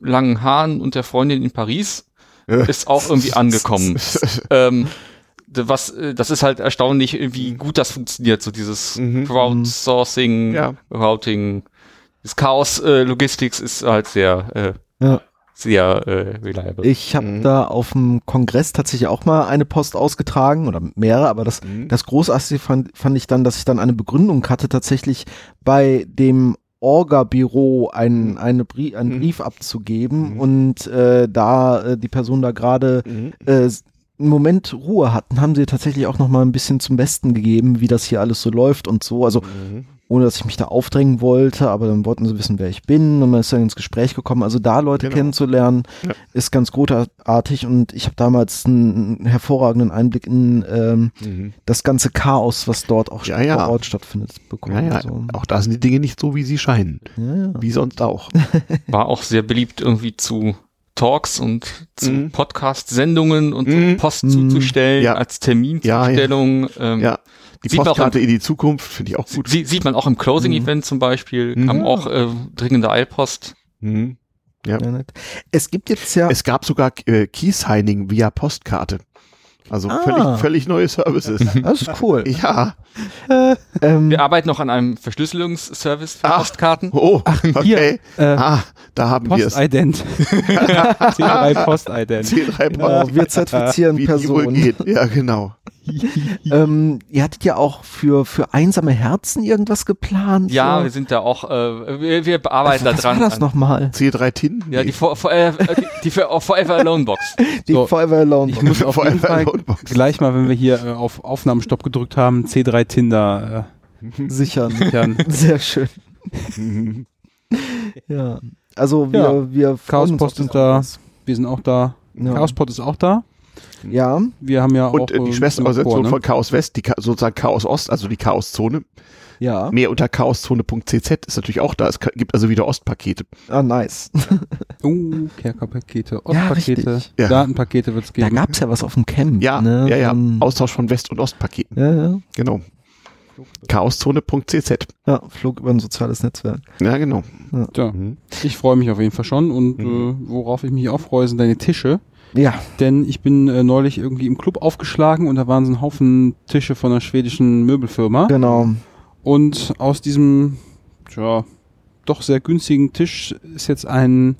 langen Haaren und der Freundin in Paris ist auch irgendwie angekommen. ähm, was, äh, das ist halt erstaunlich, wie gut das funktioniert, so dieses Mhm. Crowdsourcing, Ja. Routing. Das Chaos äh, Logistics ist halt sehr, äh, Ja. sehr äh, reliable. Ich habe Mhm. da auf dem Kongress tatsächlich auch mal eine Post ausgetragen oder mehrere, aber das, Mhm. das Großartigste fand, fand ich dann, dass ich dann eine Begründung hatte, tatsächlich bei dem Orga-Büro einen, eine Brie einen Mhm. Brief abzugeben Mhm. und äh, da äh, die Person da gerade Mhm. äh, einen Moment Ruhe hatten, haben sie tatsächlich auch noch mal ein bisschen zum Besten gegeben, wie das hier alles so läuft und so. Also Mhm. Ohne dass ich mich da aufdrängen wollte, aber dann wollten sie wissen, wer ich bin und man ist dann ins Gespräch gekommen. Also da Leute Genau. kennenzulernen, Ja. ist ganz großartig und ich habe damals einen hervorragenden Einblick in ähm, Mhm. das ganze Chaos, was dort auch Ja, ja. vor Ort stattfindet, bekommen. Ja, ja, Also, auch da sind die Dinge nicht so, wie sie scheinen. ja, ja. Wie sonst auch. War auch sehr beliebt irgendwie zu Talks und zu Mhm. Podcast-Sendungen und Mhm. Post Mhm. zuzustellen Ja. als Terminzustellung. Ähm, Ja. Die Sieht Postkarte in die Zukunft finde ich auch gut. Sie, sieht man auch im Closing-Event zum Beispiel, Mhm. kam auch äh, dringende Eilpost. Mhm. Ja. Es gibt jetzt ja, Es gab sogar äh, Key-Signing via Postkarte. Also Ah. völlig, völlig neue Services. das ist cool. ja. ähm, Wir arbeiten noch an einem Verschlüsselungsservice für Ach. Postkarten. Oh, hier, okay. äh, ah, da haben wir es. Postident. C3 Postident. C3 genau, Post. wir zertifizieren Wie die wohl Personen. Ja, genau. Ähm, ihr hattet ja auch für, für einsame Herzen irgendwas geplant. Ja, so. wir sind da auch, äh, wir, wir bearbeiten da was dran. war das nochmal? C3 Tin? Ja, die, for, for, äh, die, die oh, Forever Alone Box. Die So, Forever Alone. Ich muss auf jeden Fall Box. gleich mal, wenn wir hier äh, auf Aufnahmestopp gedrückt haben, C3 Tinder sichern. äh, sichern. Sehr schön. Ja. Also wir, Ja. wir den ist da. Wir sind auch da. Ja. Chaospot ist auch da. Ja, Wir haben ja Und auch äh, die äh, Schwesterorganisation ne? von Chaos West, die sozusagen Chaos Ost, also die Chaoszone. ja. Mehr unter chaoszone.cz ist natürlich auch da. Es gibt also wieder Ostpakete. Ah, nice. Uh, Kerkerpakete, Ostpakete. Ja. Datenpakete wird es Da geben. gab's ja was auf dem Camp. Ja, ne? ja, ja. Von- Austausch von West- und Ostpaketen. ja, ja. Genau. Chaoszone.cz. Ja, flog über ein soziales Netzwerk. Ja, genau. ja, Mhm. ich freue mich auf jeden Fall schon und Mhm. äh, worauf ich mich auch freue, sind deine Tische. Ja, Denn ich bin äh, neulich irgendwie im Club aufgeschlagen und da waren so ein Haufen Tische von einer schwedischen Möbelfirma. genau. Und aus diesem, ja, doch sehr günstigen Tisch ist jetzt ein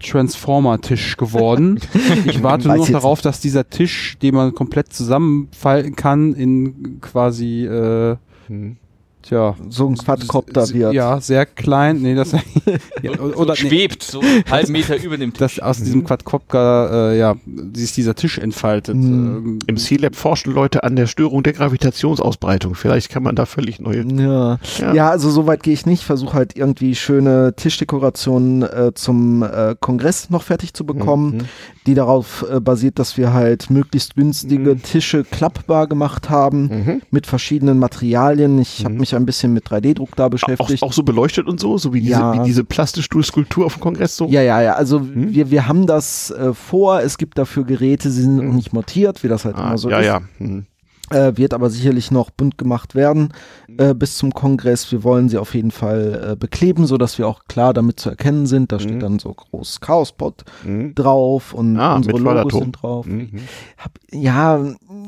Transformer-Tisch geworden. Ich warte nur noch darauf, dass dieser Tisch, den man komplett zusammenfalten kann, in quasi, äh, Mhm. Tja, So ein Quadcopter wird. Ja, sehr klein. Nee, das ja, So oder nee, schwebt so einen halben Meter über dem Tisch. dass aus diesem Quadcopter, äh, ja, sich dieser Tisch entfaltet. Mhm. Ähm, Im C-Lab forschen Leute an der Störung der Gravitationsausbreitung. Vielleicht kann man da völlig neue. Ja. Ja. ja, also so weit gehe ich nicht. Versuche halt irgendwie schöne Tischdekorationen äh, zum äh, Kongress noch fertig zu bekommen, Mhm. die darauf äh, basiert, dass wir halt möglichst günstige Mhm. Tische klappbar gemacht haben Mhm. mit verschiedenen Materialien. Ich habe Mhm. Mich ein bisschen mit 3D-Druck da Auch, beschäftigt. auch so beleuchtet und so, so wie diese, Ja. wie diese Plastischstuhlskulptur auf dem Kongress so. Ja, ja, ja. Also Hm? wir, wir haben das äh, vor. Es gibt dafür Geräte, sie sind noch Hm. nicht montiert, wie das halt Ah, immer so ja, ist. ja. Mhm. Äh, wird aber sicherlich noch bunt gemacht werden Mhm. äh, bis zum Kongress. Wir wollen sie auf jeden Fall äh, bekleben, so dass wir auch klar damit zu erkennen sind. Da Mhm. steht dann so groß Chaospot Mhm. drauf und Ah, unsere Logos sind drauf. Mhm. Hab, ja,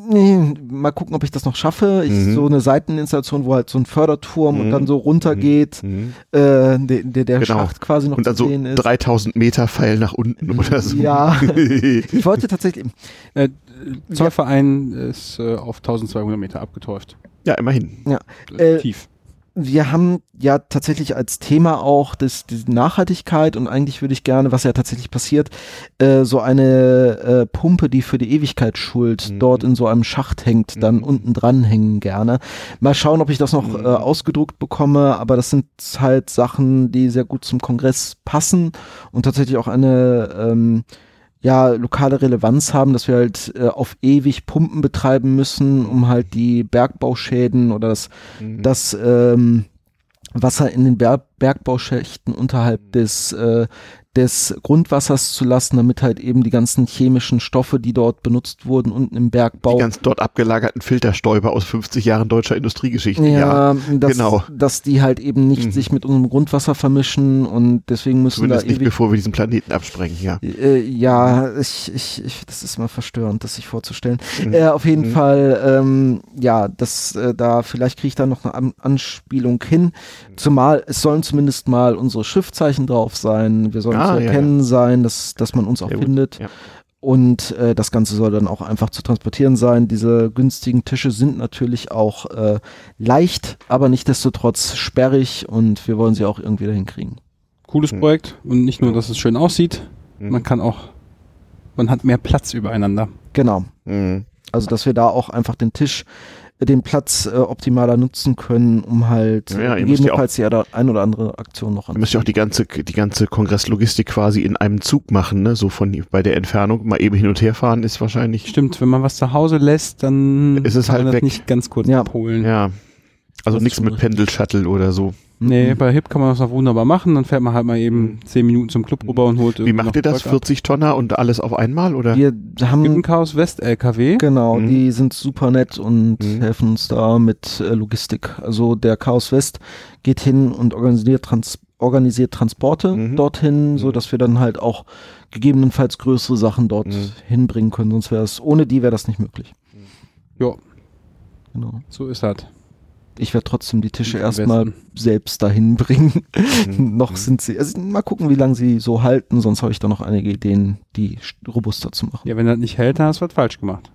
nee, mal gucken, ob ich das noch schaffe. Ich, Mhm. So eine Seiteninstallation, wo halt so ein Förderturm und Mhm. dann so runtergeht, Mhm. äh, der, der, der Genau. Schacht quasi noch Und dann zu so sehen ist. 3000 Meter Pfeil nach unten oder so. Ja. Ich wollte tatsächlich, Zollverein ist äh, auf 1200 Meter abgetäuft. ja, immerhin. Äh, Äh, tief. wir haben ja tatsächlich als Thema auch das, die Nachhaltigkeit und eigentlich würde ich gerne, was ja tatsächlich passiert, äh, so eine äh, Pumpe, die für die Ewigkeit schuld Mhm. dort in so einem Schacht hängt, dann Mhm. unten dran hängen gerne. Mal schauen, ob ich das noch Mhm. äh, ausgedruckt bekomme, aber das sind halt Sachen, die sehr gut zum Kongress passen und tatsächlich auch eine ähm, ja, lokale Relevanz haben, dass wir halt äh, auf ewig Pumpen betreiben müssen, um halt die Bergbauschäden oder das Mhm. dass ähm, Wasser in den Ber Bergbauschächten unterhalb des, äh, des Grundwassers zu lassen, damit halt eben die ganzen chemischen Stoffe, die dort benutzt wurden, unten im Bergbau. Die ganz dort abgelagerten Filterstäube aus 50 Jahren deutscher Industriegeschichte. ja, dass, genau. dass die halt eben nicht Mhm. sich mit unserem Grundwasser vermischen und deswegen müssen Zumindest da nicht, bevor wir diesen Planeten absprengen, ja. Äh, ja, ich, ich, ich, das ist mal verstörend, das sich vorzustellen. Mhm. Äh, auf jeden Mhm. Fall, ähm, ja, das, äh, da vielleicht kriege ich da noch eine An Anspielung hin. Zumal es sollen zumindest mal unsere Schriftzeichen drauf sein. Wir sollen Ah, zu ja, erkennen sein, dass, dass man uns auch Sehr findet. ja. Und äh, das Ganze soll dann auch einfach zu transportieren sein. Diese günstigen Tische sind natürlich auch äh, leicht, aber nichtdestotrotz sperrig und wir wollen sie auch irgendwie dahin kriegen. Cooles Hm. Projekt und nicht nur, dass es schön aussieht, Mhm. man kann auch, man hat mehr Platz übereinander. Genau. Mhm. Also, dass wir da auch einfach den Tisch, äh, den Platz äh, optimaler nutzen können, um halt Ja, müsst ja gegebenenfalls die eine- ein oder andere Aktion noch Da müsst ihr auch die ganze, die ganze Kongresslogistik quasi in einem Zug machen, ne? So von bei der Entfernung mal eben hin und her fahren ist wahrscheinlich. Stimmt, wenn man was zu Hause lässt, dann Ist es kann halt man das weg. nicht ganz kurz Ja. abholen. Ja. Also nichts mit richtig. Pendel-Shuttle oder so. Nee, Mhm. bei HIP kann man das noch wunderbar machen, dann fährt man halt mal eben Mhm. zehn Minuten zum Club rüber und holt Wie macht ihr das? Zeug ab. 40 Tonner und alles auf einmal oder? Wir Gibt einen haben, Chaos West LKW. genau, Mhm. die sind super nett und Mhm. helfen uns da mit äh, Logistik. Also der Chaos West geht hin und organisiert, Trans organisiert Transporte Mhm. dorthin, so Mhm. dass wir dann halt auch gegebenenfalls größere Sachen dort Mhm. hinbringen können. Sonst wäre es, ohne die wäre das nicht möglich. Ja. Genau. So ist das. Ich werde trotzdem die Tische erstmal selbst dahin bringen. Mhm. noch sind sie, also mal gucken, wie lange sie so halten, sonst habe ich da noch einige Ideen, die st- robuster zu machen. Ja, wenn das nicht hält, dann hast du was falsch gemacht.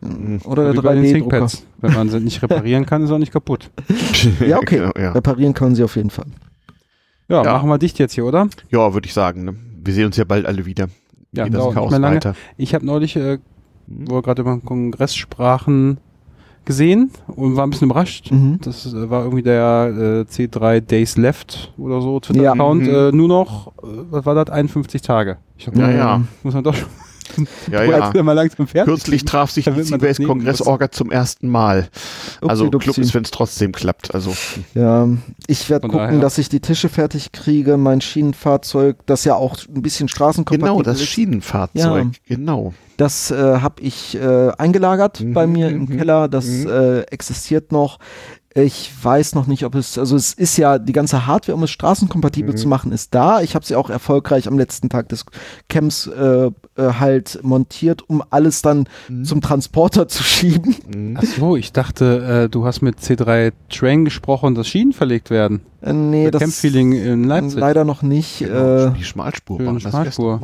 Mhm. Oder Wie der bei den 3D-Drucker. ThinkPads. Wenn man sie nicht reparieren kann, ist auch nicht kaputt. Ja, okay. Genau, ja. Reparieren können sie auf jeden Fall. Ja, Ja. machen wir dicht jetzt hier, oder? ja würde ich sagen. Ne? Wir sehen uns ja bald alle wieder. Ja, Geht das Chaos mehr lange. weiter. Ich habe neulich, äh, Mhm. wo wir gerade über den Kongress sprachen, gesehen und war ein bisschen überrascht. Mhm. Das äh, war irgendwie der äh, C3 Days Left oder so, Twitter-Account. Ja. Äh, nur noch, äh, was war das, 51 Tage. Ich hab, Ja, ja. Muss man doch schon Ja, ja. mal langsam fertig. Kürzlich traf sich die CBS nehmen Kongressorga zum ersten Mal. Also Upsi-dupsi. Club ist, wenn es trotzdem klappt. Also Ja, ich werde gucken, daher- dass ich die Tische fertig kriege. Mein Schienenfahrzeug, das ja auch ein bisschen straßenkompatibel genau, das ist, Schienenfahrzeug. Genau. das äh, habe ich äh, eingelagert Mhm, bei mir im mhm, Keller. Das mhm. äh, existiert noch. Ich weiß noch nicht, ob es, also es ist ja die ganze Hardware, um es straßenkompatibel Mhm. zu machen, ist da. Ich habe sie auch erfolgreich am letzten Tag des Camps äh, äh, halt montiert, um alles dann Mhm. zum Transporter zu schieben. Mhm. Ach so, ich dachte, äh, du hast mit C3 Train gesprochen, dass Schienen verlegt werden. Äh, nee, Für das Campfeeling in Leipzig. leider noch nicht. Genau, Äh, die Schmalspur schöne machen, das Schmalspur.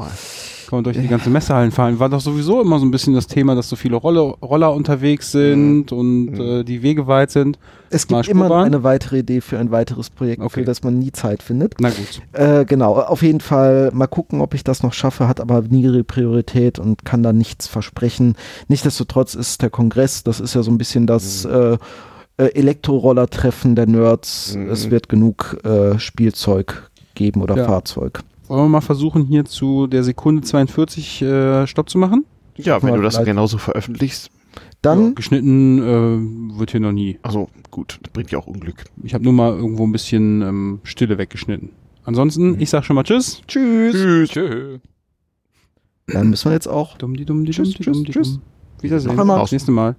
Kann man durch die ganze Messehallen fahren. War doch sowieso immer so ein bisschen das Thema, dass so viele Roller, Roller unterwegs sind und Mhm. äh, die Wege weit sind. es gibt immer eine weitere Idee für ein weiteres Projekt, Okay. für das man nie Zeit findet. Na gut. Äh, genau, auf jeden Fall mal gucken, ob ich das noch schaffe, hat aber niedrige Priorität und kann da nichts versprechen. Nichtsdestotrotz ist der Kongress, das ist ja so ein bisschen das äh, äh, Elektroroller-Treffen der Nerds. Mhm. Es wird genug äh, Spielzeug geben oder Ja. Fahrzeug. Wollen wir mal versuchen, hier zu der Sekunde 42 äh, Stopp zu machen? Ja, wenn du das vielleicht- genauso veröffentlichst. Ja, Dann, geschnitten äh, wird hier noch nie. Also gut, das bringt ja auch Unglück. Ich habe nur mal irgendwo ein bisschen ähm, Stille weggeschnitten. Ansonsten, ich sag schon mal Tschüss. tschüss. Tschüss. Tschö. Dann müssen wir jetzt auch. Dumm, die dumm, die Tschüss, dumm, die dumm, tschüss, die tschüss. dumm. Wiedersehen. Das nächste Mal.